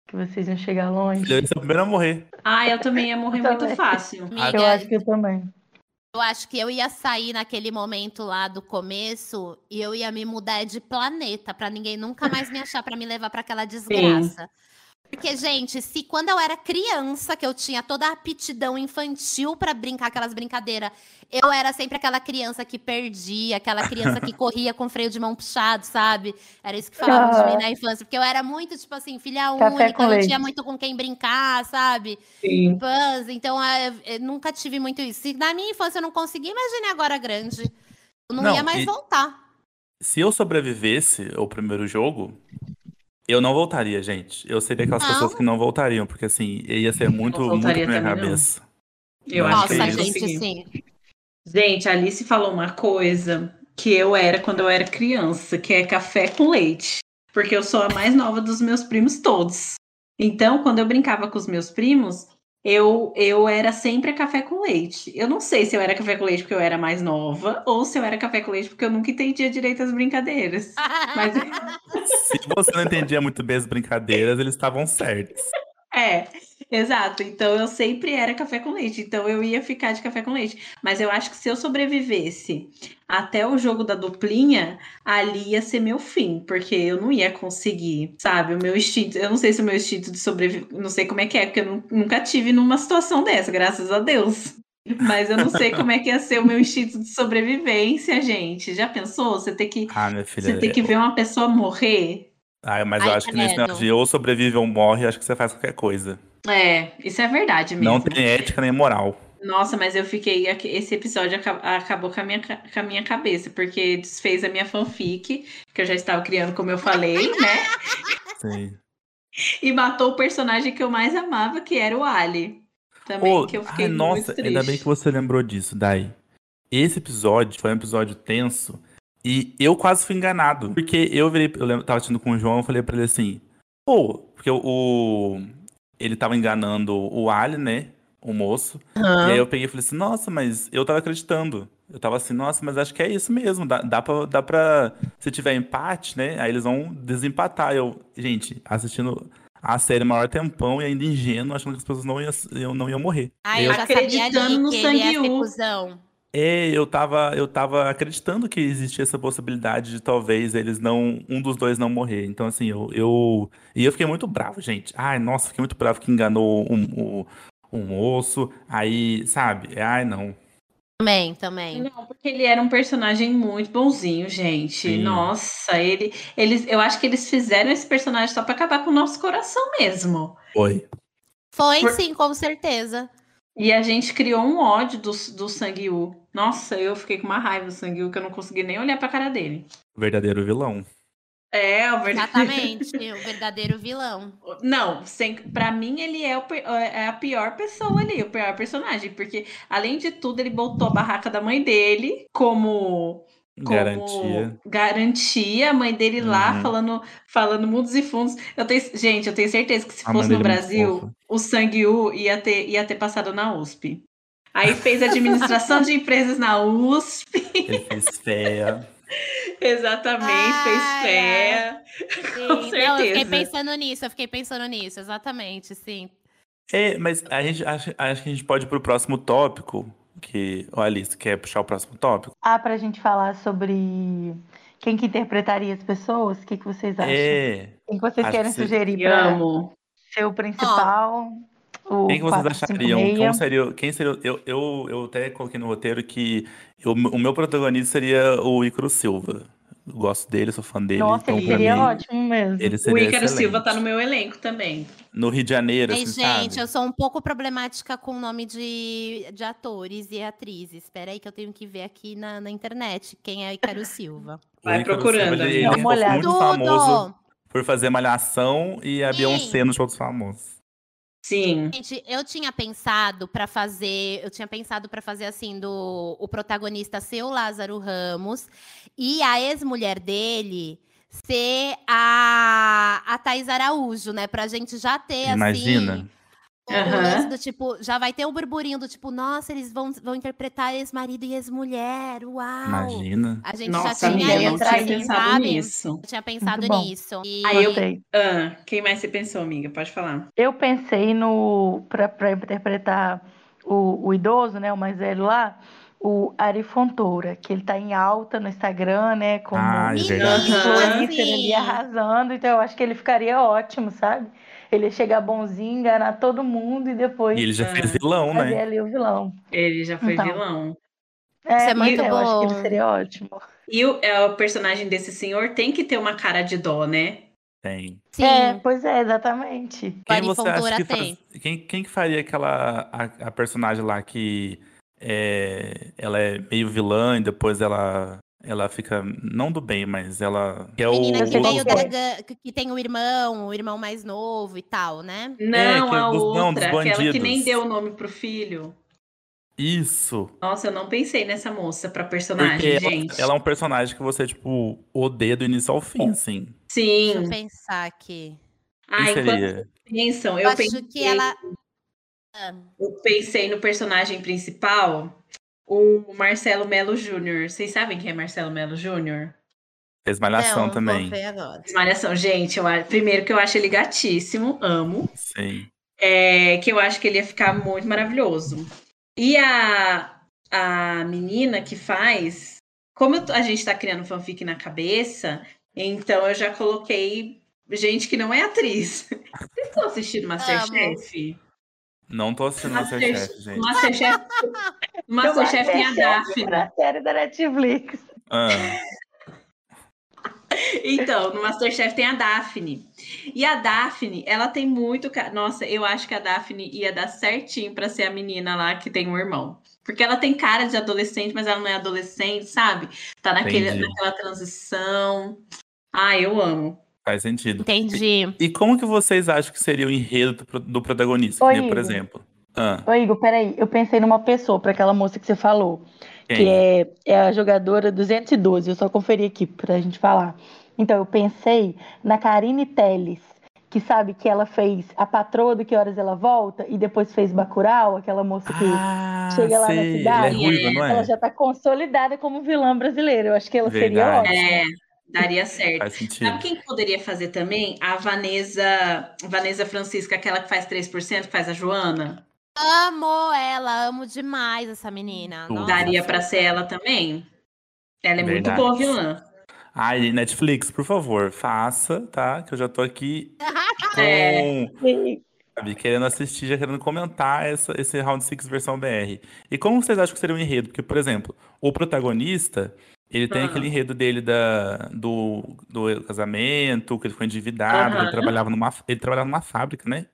Que vocês iam chegar longe? Eu ia ser o primeiro a morrer. Ah, eu também ia morrer muito fácil. Amiga, eu acho que eu também. Eu acho que eu ia sair naquele momento lá do começo e eu ia me mudar de planeta para ninguém nunca mais me achar para me levar para aquela desgraça. Sim. Porque, gente, se quando eu era criança, que eu tinha toda a aptidão infantil para brincar aquelas brincadeiras, eu era sempre aquela criança que perdia, aquela criança que corria com freio de mão puxado, sabe? Era isso que falavam de mim na infância. Porque eu era muito, tipo assim, filha Café única, não tinha muito com quem brincar, sabe? Sim. Buzz, então eu, eu nunca tive muito isso. Se na minha infância eu não consegui, imagine agora grande. Eu não, não ia mais e... voltar. Se eu sobrevivesse ao primeiro jogo, eu não voltaria, gente. Eu seria aquelas não. pessoas que não voltariam, porque assim, ia ser muito, muito na minha cabeça. Não. Eu Nossa, acho que é gente, sim. Gente, a Alice falou uma coisa que eu era quando eu era criança, que é café com leite. Porque eu sou a mais nova dos meus primos todos. Então, quando eu brincava com os meus primos, eu, eu era sempre café com leite. Eu não sei se eu era café com leite porque eu era mais nova ou se eu era café com leite porque eu nunca entendia direito as brincadeiras. Mas... se você não entendia muito bem as brincadeiras, eles estavam certos. É, exato. Então eu sempre era café com leite. Então eu ia ficar de café com leite. Mas eu acho que se eu sobrevivesse até o jogo da duplinha, ali ia ser meu fim, porque eu não ia conseguir, sabe? O meu instinto. Eu não sei se o meu instinto de sobreviver. Não sei como é que é, porque eu nunca tive numa situação dessa, graças a Deus. Mas eu não sei como é que ia ser o meu instinto de sobrevivência, gente. Já pensou? Você ter que, ah, filha, você ter que ver uma pessoa morrer? Ah, mas Ai, eu acho que nesse negócio de ou sobrevive ou morre, acho que você faz qualquer coisa. É, isso é verdade mesmo. Não tem ética nem moral. Nossa, mas eu fiquei. Esse episódio acabou com a, minha, com a minha cabeça, porque desfez a minha fanfic, que eu já estava criando, como eu falei, né? Sim. E matou o personagem que eu mais amava, que era o Ali. Também, oh, que eu fiquei ai, Nossa, ainda bem que você lembrou disso, Dai. Esse episódio foi um episódio tenso e eu quase fui enganado. Porque eu virei, eu lembro, tava assistindo com o João, eu falei pra ele assim, pô, porque o, o ele tava enganando o Ali, né? O moço. Uhum. E aí eu peguei e falei assim, nossa, mas eu tava acreditando. Eu tava assim, nossa, mas acho que é isso mesmo. Dá, dá, pra, dá pra. Se tiver empate, né? Aí eles vão desempatar. Eu, gente, assistindo a série maior tempão e ainda ingênuo, achando que as pessoas não iam, não iam morrer. Ai, eu, eu já acreditando sabia ali no que sangue ele ia ser é, eu tava, eu tava acreditando que existia essa possibilidade de talvez eles não, um dos dois não morrer. Então, assim, eu, eu e eu fiquei muito bravo, gente. Ai, nossa, fiquei muito bravo que enganou um, um, um moço. Aí, sabe? Ai, não. Também, também. Não, porque ele era um personagem muito bonzinho, gente. Sim. Nossa, ele, eles, eu acho que eles fizeram esse personagem só para acabar com o nosso coração mesmo. Foi. Foi, Por... sim, com certeza. E a gente criou um ódio do, do Sangue-U. Nossa, eu fiquei com uma raiva do Sangue-U que eu não consegui nem olhar pra cara dele. Verdadeiro vilão. É, o verdadeiro. Exatamente, o verdadeiro vilão. Não, sem, pra mim ele é, o, é a pior pessoa ali, o pior personagem, porque além de tudo ele botou a barraca da mãe dele como Garantia. Garantia, a mãe dele lá uhum. falando, falando mundos e fundos. Eu tenho, gente, eu tenho certeza que se a fosse no é Brasil, o Sangue U ia ter, ia ter passado na USP. Aí fez administração de empresas na USP. Ele fez fé. Exatamente, ai, fez fé. Com certeza. Não, eu fiquei pensando nisso, eu fiquei pensando nisso, exatamente, sim. É, mas a gente acho, acho que a gente pode ir pro próximo tópico, que o Alice quer puxar o próximo tópico? Ah, pra gente falar sobre quem que interpretaria as pessoas, o que, que vocês acham? É, quem que vocês querem que sugerir para ser o principal? Oh. quem que vocês achariam? Quem seria, quem seria eu, eu, eu até coloquei no roteiro que eu, o meu protagonista seria o Icaro Silva gosto dele, sou fã dele. Nossa, então, ele seria mim, ótimo mesmo. Ele seria o Ícaro Silva tá no meu elenco também. No Rio de Janeiro, Ei, assim, gente, sabe? eu sou um pouco problemática com o nome de, de atores e atrizes. Espera aí que eu tenho que ver aqui na, na internet quem é Ícaro Silva. Vai procurando. Silva, ele, ele é muito famoso por fazer Malhação e a Sim. Beyoncé nos shows famosos. Sim. Gente, eu tinha pensado para fazer, eu tinha pensado para fazer assim do o protagonista ser o Lázaro Ramos e a ex-mulher dele ser a a Thais Araújo, né, pra gente já ter Imagina. assim Uhum. do tipo, já vai ter o um burburinho do tipo, nossa, eles vão, vão interpretar ex-marido e ex-mulher, uau! Imagina. A gente nossa, já tinha, amiga, isso, pensado sabe? nisso. Eu tinha pensado nisso. E... Aí eu... Ah, quem mais você pensou, amiga? Pode falar. Eu pensei no, pra, pra interpretar o, o idoso, né, o mais velho lá, o Ari Fontoura, que ele tá em alta no Instagram, né, como ah, é influencer ali arrasando, então eu acho que ele ficaria ótimo, sabe? Ele ia chegar bonzinho, enganar todo mundo e depois. E ele já fez vilão, né? ali o vilão. Ele já foi então, vilão. É, Isso é muito bom. Eu acho que ele seria ótimo. E o, é, o personagem desse senhor tem que ter uma cara de dó, né? Tem. Sim. É, pois é, exatamente. Quem você acha que faz, quem, quem que faria aquela a, a personagem lá que é, ela é meio vilã e depois ela ela fica não do bem, mas ela que é o Menina que veio da, que tem o irmão, o irmão mais novo e tal, né? Não, é, a outra, não, aquela que nem deu o nome pro filho. Isso. Nossa, eu não pensei nessa moça pra personagem, Porque gente. Ela, ela, é um personagem que você, tipo, odeia do início ao fim, assim. Sim. Deixa eu pensar aqui. Ah, seria? pensam, eu, eu acho pensei, que ela. Eu pensei no personagem principal, o Marcelo Melo Júnior. Vocês sabem quem é Marcelo Melo Júnior? Fez malhação não, também. Malhação, gente, eu, primeiro que eu acho ele gatíssimo, amo. Sim. É, que eu acho que ele ia ficar muito maravilhoso. E a, a menina que faz, como a gente tá criando fanfic na cabeça, então eu já coloquei gente que não é atriz. Vocês estão assistindo Masterchef? Não tô assistindo Masterchef, gente. Masterchef, Masterchef tem a Daphne. A série da Netflix. Ah. Então, no Masterchef tem a Daphne. E a Daphne, ela tem muito. Nossa, eu acho que a Daphne ia dar certinho para ser a menina lá que tem um irmão. Porque ela tem cara de adolescente, mas ela não é adolescente, sabe? Tá naquele, naquela transição. Ah, eu amo. Faz sentido. Entendi. E, e como que vocês acham que seria o enredo do, do protagonista? Oi, por exemplo. Ah. Ô, Igor, peraí. Eu pensei numa pessoa, para aquela moça que você falou. Quem? Que é, é a jogadora 212. Eu só conferi aqui pra gente falar. Então, eu pensei na Karine Telles, que sabe que ela fez A Patroa do Que Horas Ela Volta e depois fez Bacurau, aquela moça que ah, chega lá sei. na cidade. Ela, é ruiva, não é? ela já tá consolidada como vilã brasileira. Eu acho que ela Verdade. seria ótima. Daria certo. Sabe quem poderia fazer também? A Vanessa, Vanessa Francisca, aquela que faz 3%, que faz a Joana. Amo ela, amo demais essa menina. Nossa, Daria para ser ela também. Ela é Verdade. muito boa vilã. Ai, Netflix, por favor, faça, tá? Que eu já tô aqui com... É. Sabe, querendo assistir, já querendo comentar essa, esse Round 6 versão BR. E como vocês acham que seria um enredo? Porque, por exemplo, o protagonista, ele tem aquele enredo dele da, do, do casamento, que ele foi endividado, uhum. ele, trabalhava numa, ele trabalhava numa fábrica, né?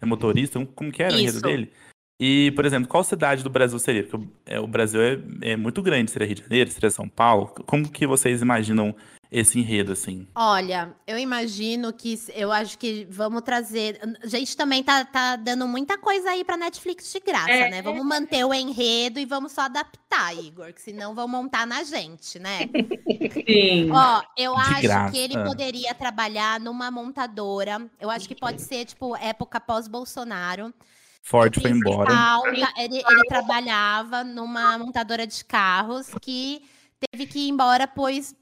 É motorista, como que era Isso. o enredo dele? E, por exemplo, qual cidade do Brasil seria? Porque o, é, o Brasil é, é, muito grande, seria Rio de Janeiro, seria São Paulo. Como que vocês imaginam esse enredo, assim? Olha, eu imagino que eu acho que vamos trazer. A gente também tá, tá dando muita coisa aí pra Netflix de graça, é, né? Vamos manter o enredo e vamos só adaptar, Igor, que senão vão montar na gente, né? Sim. Ó, eu de acho graça. que ele poderia trabalhar numa montadora. Eu acho que pode ser, tipo, época pós-Bolsonaro. Ford foi embora. Ele, ele trabalhava numa montadora de carros que teve que ir embora, pois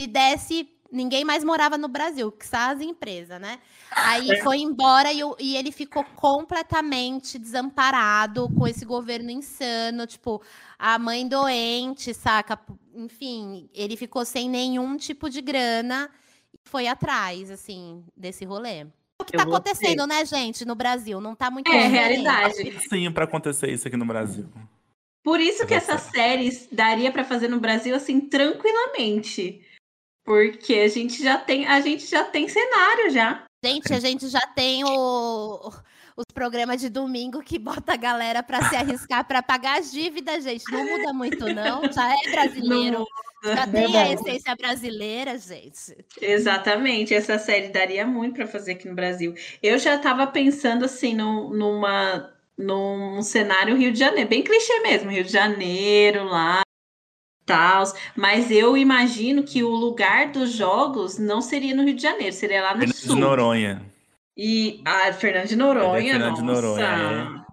se desse, ninguém mais morava no Brasil, que só as empresas, né? Aí é. foi embora e, e, ele ficou completamente desamparado com esse governo insano, tipo, a mãe doente, saca? Enfim, ele ficou sem nenhum tipo de grana e foi atrás, assim, desse rolê. O que tá acontecendo, né, gente, no Brasil? Não tá muito É realidade. Sim, para acontecer isso aqui no Brasil. Por isso que essas séries daria para fazer no Brasil assim tranquilamente. Porque a gente já tem, a gente já tem cenário já. Gente, a gente já tem o, os programas de domingo que bota a galera para se arriscar para pagar as dívidas, gente. Não muda muito, não. Já é brasileiro. Já tem a essência brasileira, gente. Exatamente. Essa série daria muito para fazer aqui no Brasil. Eu já estava pensando assim no, numa num cenário Rio de Janeiro, bem clichê mesmo, Rio de Janeiro lá, tal, mas eu imagino que o lugar dos jogos não seria no Rio de Janeiro, seria lá no Fernando sul. de Noronha. E a ah, Fernando de Noronha, Fernando de Noronha,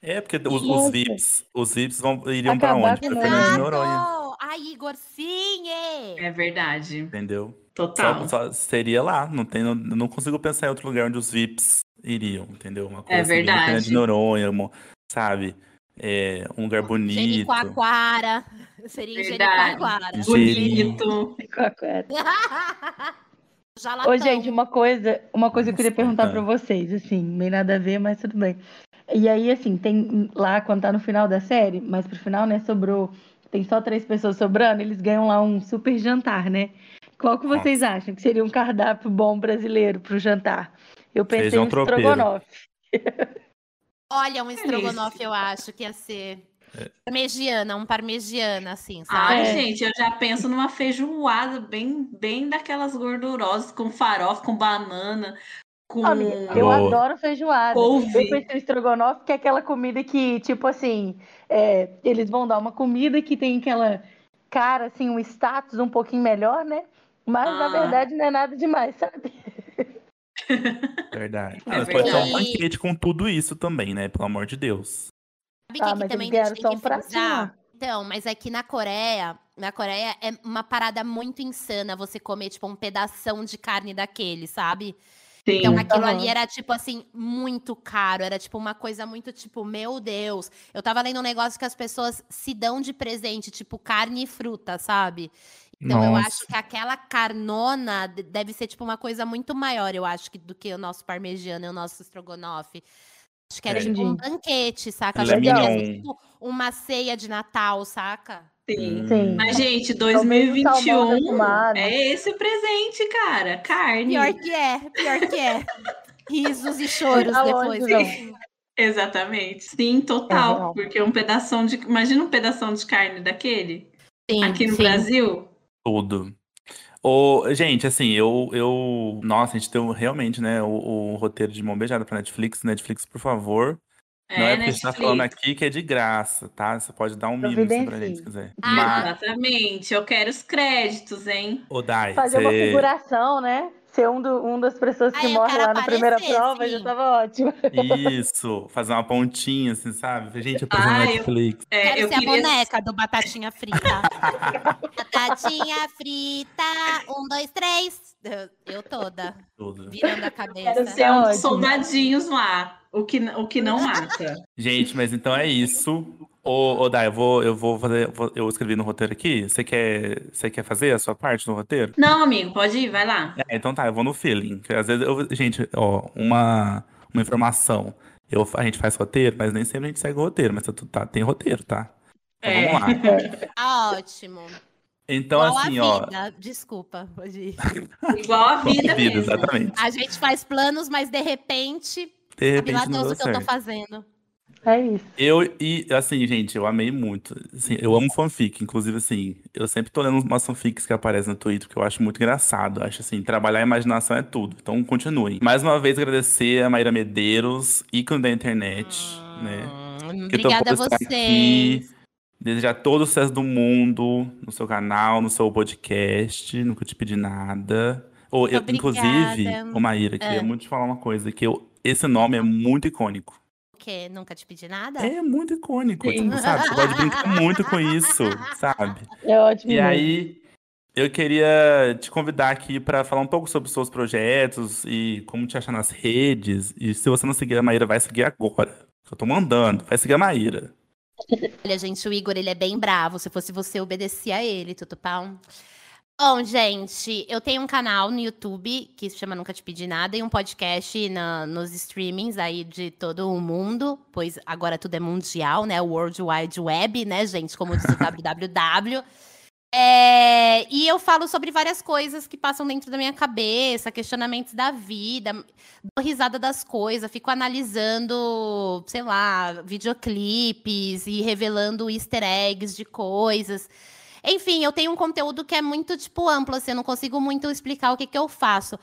é. é. porque os, os VIPs, os VIPs vão, iriam para onde? Para Fernando de Noronha. Ai, Igor, sim! É, é verdade. Entendeu? Total. Só, só seria lá, não, tem, não, não consigo pensar em outro lugar onde os VIPs iriam, entendeu? Uma coisa é assim, verdade. Fernando de Noronha, sabe? É, um lugar bonito. Jericoacoara. Seria em Jericoacoara. Bonito. Já Ô, gente, uma coisa, uma coisa que eu queria perguntar para vocês, assim, meio nada a ver, mas tudo bem. E aí, assim, tem lá, quando tá no final da série, mas pro final, né, sobrou, tem só três pessoas sobrando, eles ganham lá um super jantar, né? Qual que vocês Nossa. acham que seria um cardápio bom brasileiro pro jantar? Eu pensei em estrogonofe. Olha, um estrogonofe eu acho que ia ser. Parmegiana, um parmegiana, assim, sabe? Ai, é. gente, eu já penso numa feijoada bem, bem daquelas gordurosas, com farofa, com banana, com... Amiga, eu adoro feijoada. Ouvi. Eu pensei em estrogonofe, que é aquela comida que, tipo assim, é, eles vão dar uma comida que tem aquela cara, assim, um status um pouquinho melhor, né? Mas, ah. na verdade, não é nada demais, sabe? Verdade. É mas pode ser um banquete com tudo isso também, né? Pelo amor de Deus. Sabe ah, que, que também gente tem que frisar? Então, mas aqui na Coreia, na Coreia é uma parada muito insana você comer, tipo, um pedação de carne daquele, sabe? Sim. Então aquilo ali era, tipo assim, muito caro. Era, tipo, uma coisa muito, tipo, meu Deus. Eu tava lendo um negócio que as pessoas se dão de presente, tipo, carne e fruta, sabe? Então Nossa. eu acho que aquela carnona deve ser, tipo, uma coisa muito maior, eu acho, que, do que o nosso parmegiano e o nosso estrogonofe. Acho que era tipo um banquete, saca? Acho que ser tipo uma ceia de Natal, saca? Sim. Sim. Mas, gente, 2021 é esse o presente, cara. Carne. Pior que é, pior que é. Risos e choros tá depois. Exatamente. Sim, total. É porque um pedaço de. Imagina um pedaço de carne daquele. Sim, aqui no sim. Brasil. Tudo. O, gente, assim, eu, eu. Nossa, a gente deu realmente, né, o, o roteiro de mão beijada pra Netflix. Netflix, por favor. É, não é porque a gente tá falando aqui que é de graça, tá? Você pode dar um mínimo assim, pra gente se quiser. Ah, Mas... Exatamente. Eu quero os créditos, hein? O Dai, Fazer uma figuração, né? Ser um, do, um das pessoas que morre lá na primeira prova, sim. já tava ótimo. Isso, fazer uma pontinha, assim, sabe? Gente, eu ah, no Netflix. Eu, é, Quero eu ser queria... a boneca do Batatinha Frita. batatinha Frita, um, dois, três. Eu toda. Tudo. Virando a cabeça. Quero ser um dos soldadinhos lá. O que, o que não mata. Gente, mas então é isso. Ô, ô Dai, eu vou, eu vou fazer. Eu escrevi no roteiro aqui. Você quer, você quer fazer a sua parte no roteiro? Não, amigo, pode ir, vai lá. É, então tá, eu vou no feeling. Às vezes eu. Gente, ó, uma, uma informação. Eu, a gente faz roteiro, mas nem sempre a gente segue o roteiro, mas tá, tá tem roteiro, tá? Então é. vamos lá. Ah, ótimo. Então, Igual assim, ó. Desculpa, pode ir. Igual a vida, a vida Exatamente. A gente faz planos, mas de repente de repente Sabe lá Deus o que eu tô fazendo. É isso. Eu, e assim, gente, eu amei muito. Assim, eu amo fanfic. Inclusive, assim, eu sempre tô lendo umas fanfics que aparecem no Twitter, que eu acho muito engraçado. Acho assim, trabalhar a imaginação é tudo. Então, continuem. Mais uma vez, agradecer a Maíra Medeiros, ícone da internet, né? hum, né? Obrigada a vocês. Aqui. Desejar todo o sucesso do mundo no seu canal, no seu podcast. Nunca te pedi nada. Ou, eu, inclusive, ô Maíra, queria ah. muito te falar uma coisa, que eu esse nome é muito icônico. Que nunca te pedi nada? É muito icônico, tipo, sabe? Você pode brincar muito com isso, sabe? É ótimo. E aí, eu queria te convidar aqui para falar um pouco sobre os seus projetos e como te achar nas redes. E se você não seguir a Maíra, vai seguir agora. Eu tô mandando, vai seguir a Maíra. Olha, gente, o Igor, ele é bem bravo. Se fosse você, obedecia a ele, Tutupão. Bom, gente, eu tenho um canal no YouTube que se chama Nunca Te Pedi Nada e um podcast na, nos streamings aí de todo o mundo, pois agora tudo é mundial, né? World Wide Web, né, gente? Como diz o www. É, e eu falo sobre várias coisas que passam dentro da minha cabeça, questionamentos da vida, dou risada das coisas, fico analisando, sei lá, videoclipes e revelando easter eggs de coisas. Enfim, eu tenho um conteúdo que é muito, tipo, amplo, assim, eu não consigo muito explicar o que, que eu faço.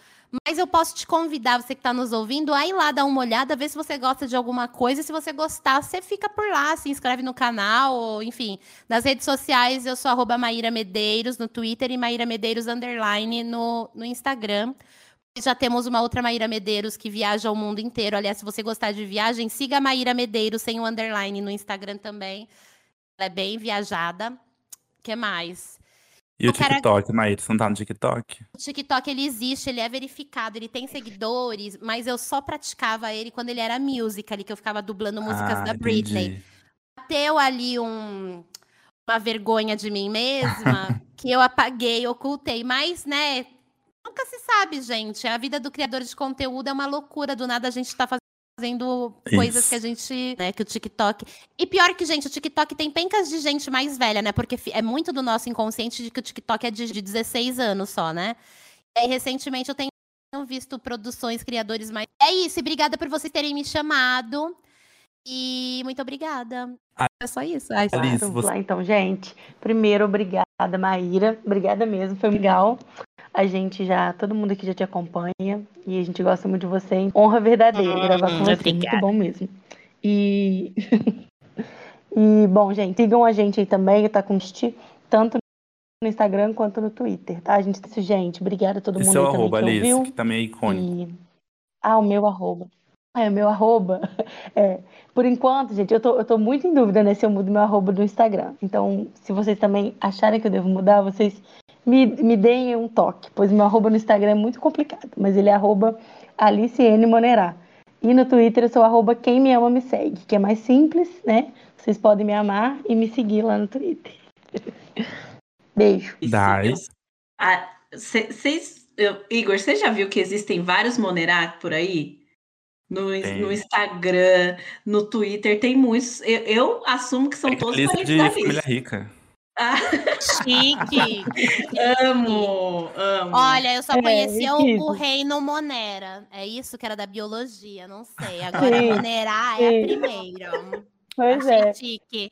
Mas eu posso te convidar, você que está nos ouvindo, a ir lá dar uma olhada, ver se você gosta de alguma coisa. Se você gostar, você fica por lá, se inscreve no canal, ou, enfim. Nas redes sociais, eu sou arroba Maíra Medeiros no Twitter e Maíra Medeiros Underline no, no Instagram. Já temos uma outra Maíra Medeiros que viaja o mundo inteiro. Aliás, se você gostar de viagem, siga a Maíra Medeiros sem o underline no Instagram também. Ela é bem viajada que mais? E o TikTok, quero... Maíra, você não tá no TikTok? O TikTok, ele existe, ele é verificado, ele tem seguidores, mas eu só praticava ele quando ele era music ali, que eu ficava dublando músicas ah, da Britney. Bateu ali um, uma vergonha de mim mesma, que eu apaguei, ocultei, mas, né, nunca se sabe, gente. A vida do criador de conteúdo é uma loucura. Do nada a gente tá fazendo coisas que a gente, né, que o TikTok. E pior que, gente, o TikTok tem pencas de gente mais velha, né? Porque é muito do nosso inconsciente de que o TikTok é de, de 16 anos só, né? E aí, recentemente eu tenho visto produções, criadores mais. É isso, e obrigada por vocês terem me chamado. E muito obrigada. Ah, é só isso. Ai, Alice, claro. você... Então, gente, primeiro, obrigada, Maíra. Obrigada mesmo, foi legal. A gente já, todo mundo aqui já te acompanha e a gente gosta muito de você. Honra verdadeira hum, gravar com você. Muito bom mesmo. E. e, bom, gente, sigam a gente aí também, tá com tanto no Instagram quanto no Twitter, tá? A gente, gente, obrigada a todo mundo. Esse é o arroba, que Alice, ouviu. que também é icônico. E... Ah, o meu arroba. É, o meu arroba. É, por enquanto, gente, eu tô, eu tô muito em dúvida né, se eu mudo meu arroba do Instagram. Então, se vocês também acharem que eu devo mudar, vocês me, me deem um toque, pois meu arroba no Instagram é muito complicado, mas ele é arroba Alice N. Monerá. E no Twitter eu sou arroba quem me ama me segue, que é mais simples, né? Vocês podem me amar e me seguir lá no Twitter. Beijo. Dai. Ah, Igor, você já viu que existem vários Monerac por aí? No, no, Instagram, no Twitter, tem muitos. Eu, eu assumo que são é todos lista de família rica. Ah. Chique. amo, amo. Olha, eu só é, conhecia é, o, o, reino Monera. É isso que era da biologia, não sei. Agora Sim. Monera é a primeira. Pois Achei é. chique.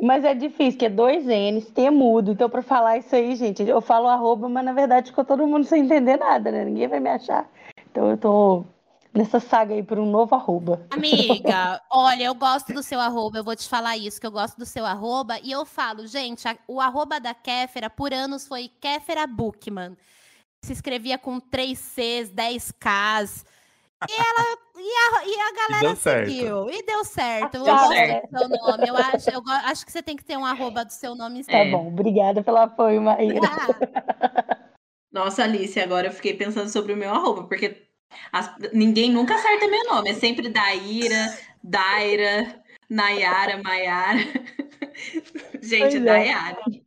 Mas é difícil, que é dois N's, tem mudo. Então, para falar isso aí, gente, eu falo arroba, mas na verdade ficou todo mundo sem entender nada, né? Ninguém vai me achar. Então, eu tô nessa saga aí por um novo arroba. Amiga, olha, eu gosto do seu arroba, eu vou te falar isso, que eu gosto do seu arroba, e eu falo, gente, a, o arroba da Kéfera por anos foi Kéfera Bookman. Se escrevia com 3 Cs, 10 Ks. E ela e a, e a galera e seguiu. E deu certo. Eu gosto certo. do seu nome. Eu acho, eu acho que você tem que ter um arroba do seu nome. Tá bom, obrigada pelo apoio, Maíra. Ah. Nossa, Alice, agora eu fiquei pensando sobre o meu arroba, porque as, ninguém nunca acerta meu nome. É sempre Daíra, Daira, Nayara, Maiara. Gente, é.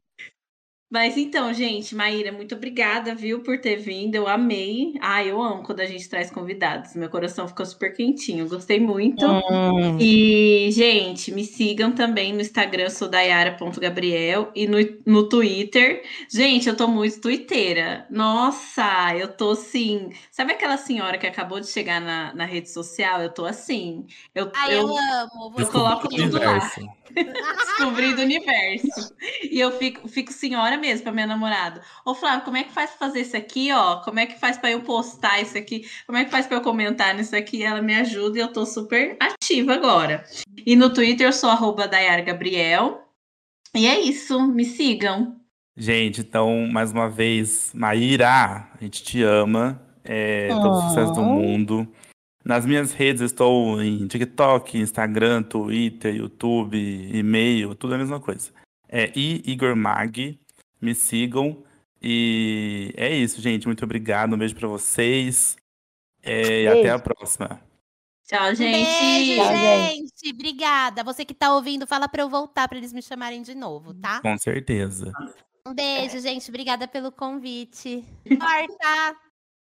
Mas então, gente, Maíra, muito obrigada, viu, por ter vindo. Eu amei. Ah, eu amo quando a gente traz convidados. Meu coração ficou super quentinho. Gostei muito. Hum. E, gente, me sigam também no Instagram, sou dayara.gabriel, e no, no Twitter. Gente, eu tô muito twitteira. Nossa, eu tô assim. Sabe aquela senhora que acabou de chegar na, na rede social? Eu tô assim. Eu, Ai, eu, eu amo. Eu coloco tudo lá. Descobrindo o universo. E eu fico, fico senhora mesmo para minha namorada. Ô, Flávio, como é que faz pra fazer isso aqui, ó? Como é que faz para eu postar isso aqui? Como é que faz para eu comentar nisso aqui? Ela me ajuda e eu tô super ativa agora. E no Twitter eu sou arroba Dayar Gabriel. E é isso, me sigam. Gente, então, mais uma vez, Maíra, a gente te ama. É, oh. todo o sucesso do mundo. Nas minhas redes estou em TikTok, Instagram, Twitter, YouTube, e-mail, tudo a mesma coisa. É I Igor Mag, me sigam. E é isso, gente. Muito obrigado. Um beijo para vocês. É, e até a próxima. Tchau, gente. Beijo, Tchau, gente. Obrigada. Você que tá ouvindo, fala para eu voltar para eles me chamarem de novo, tá? Com certeza. Um beijo, gente. Obrigada pelo convite. Corta.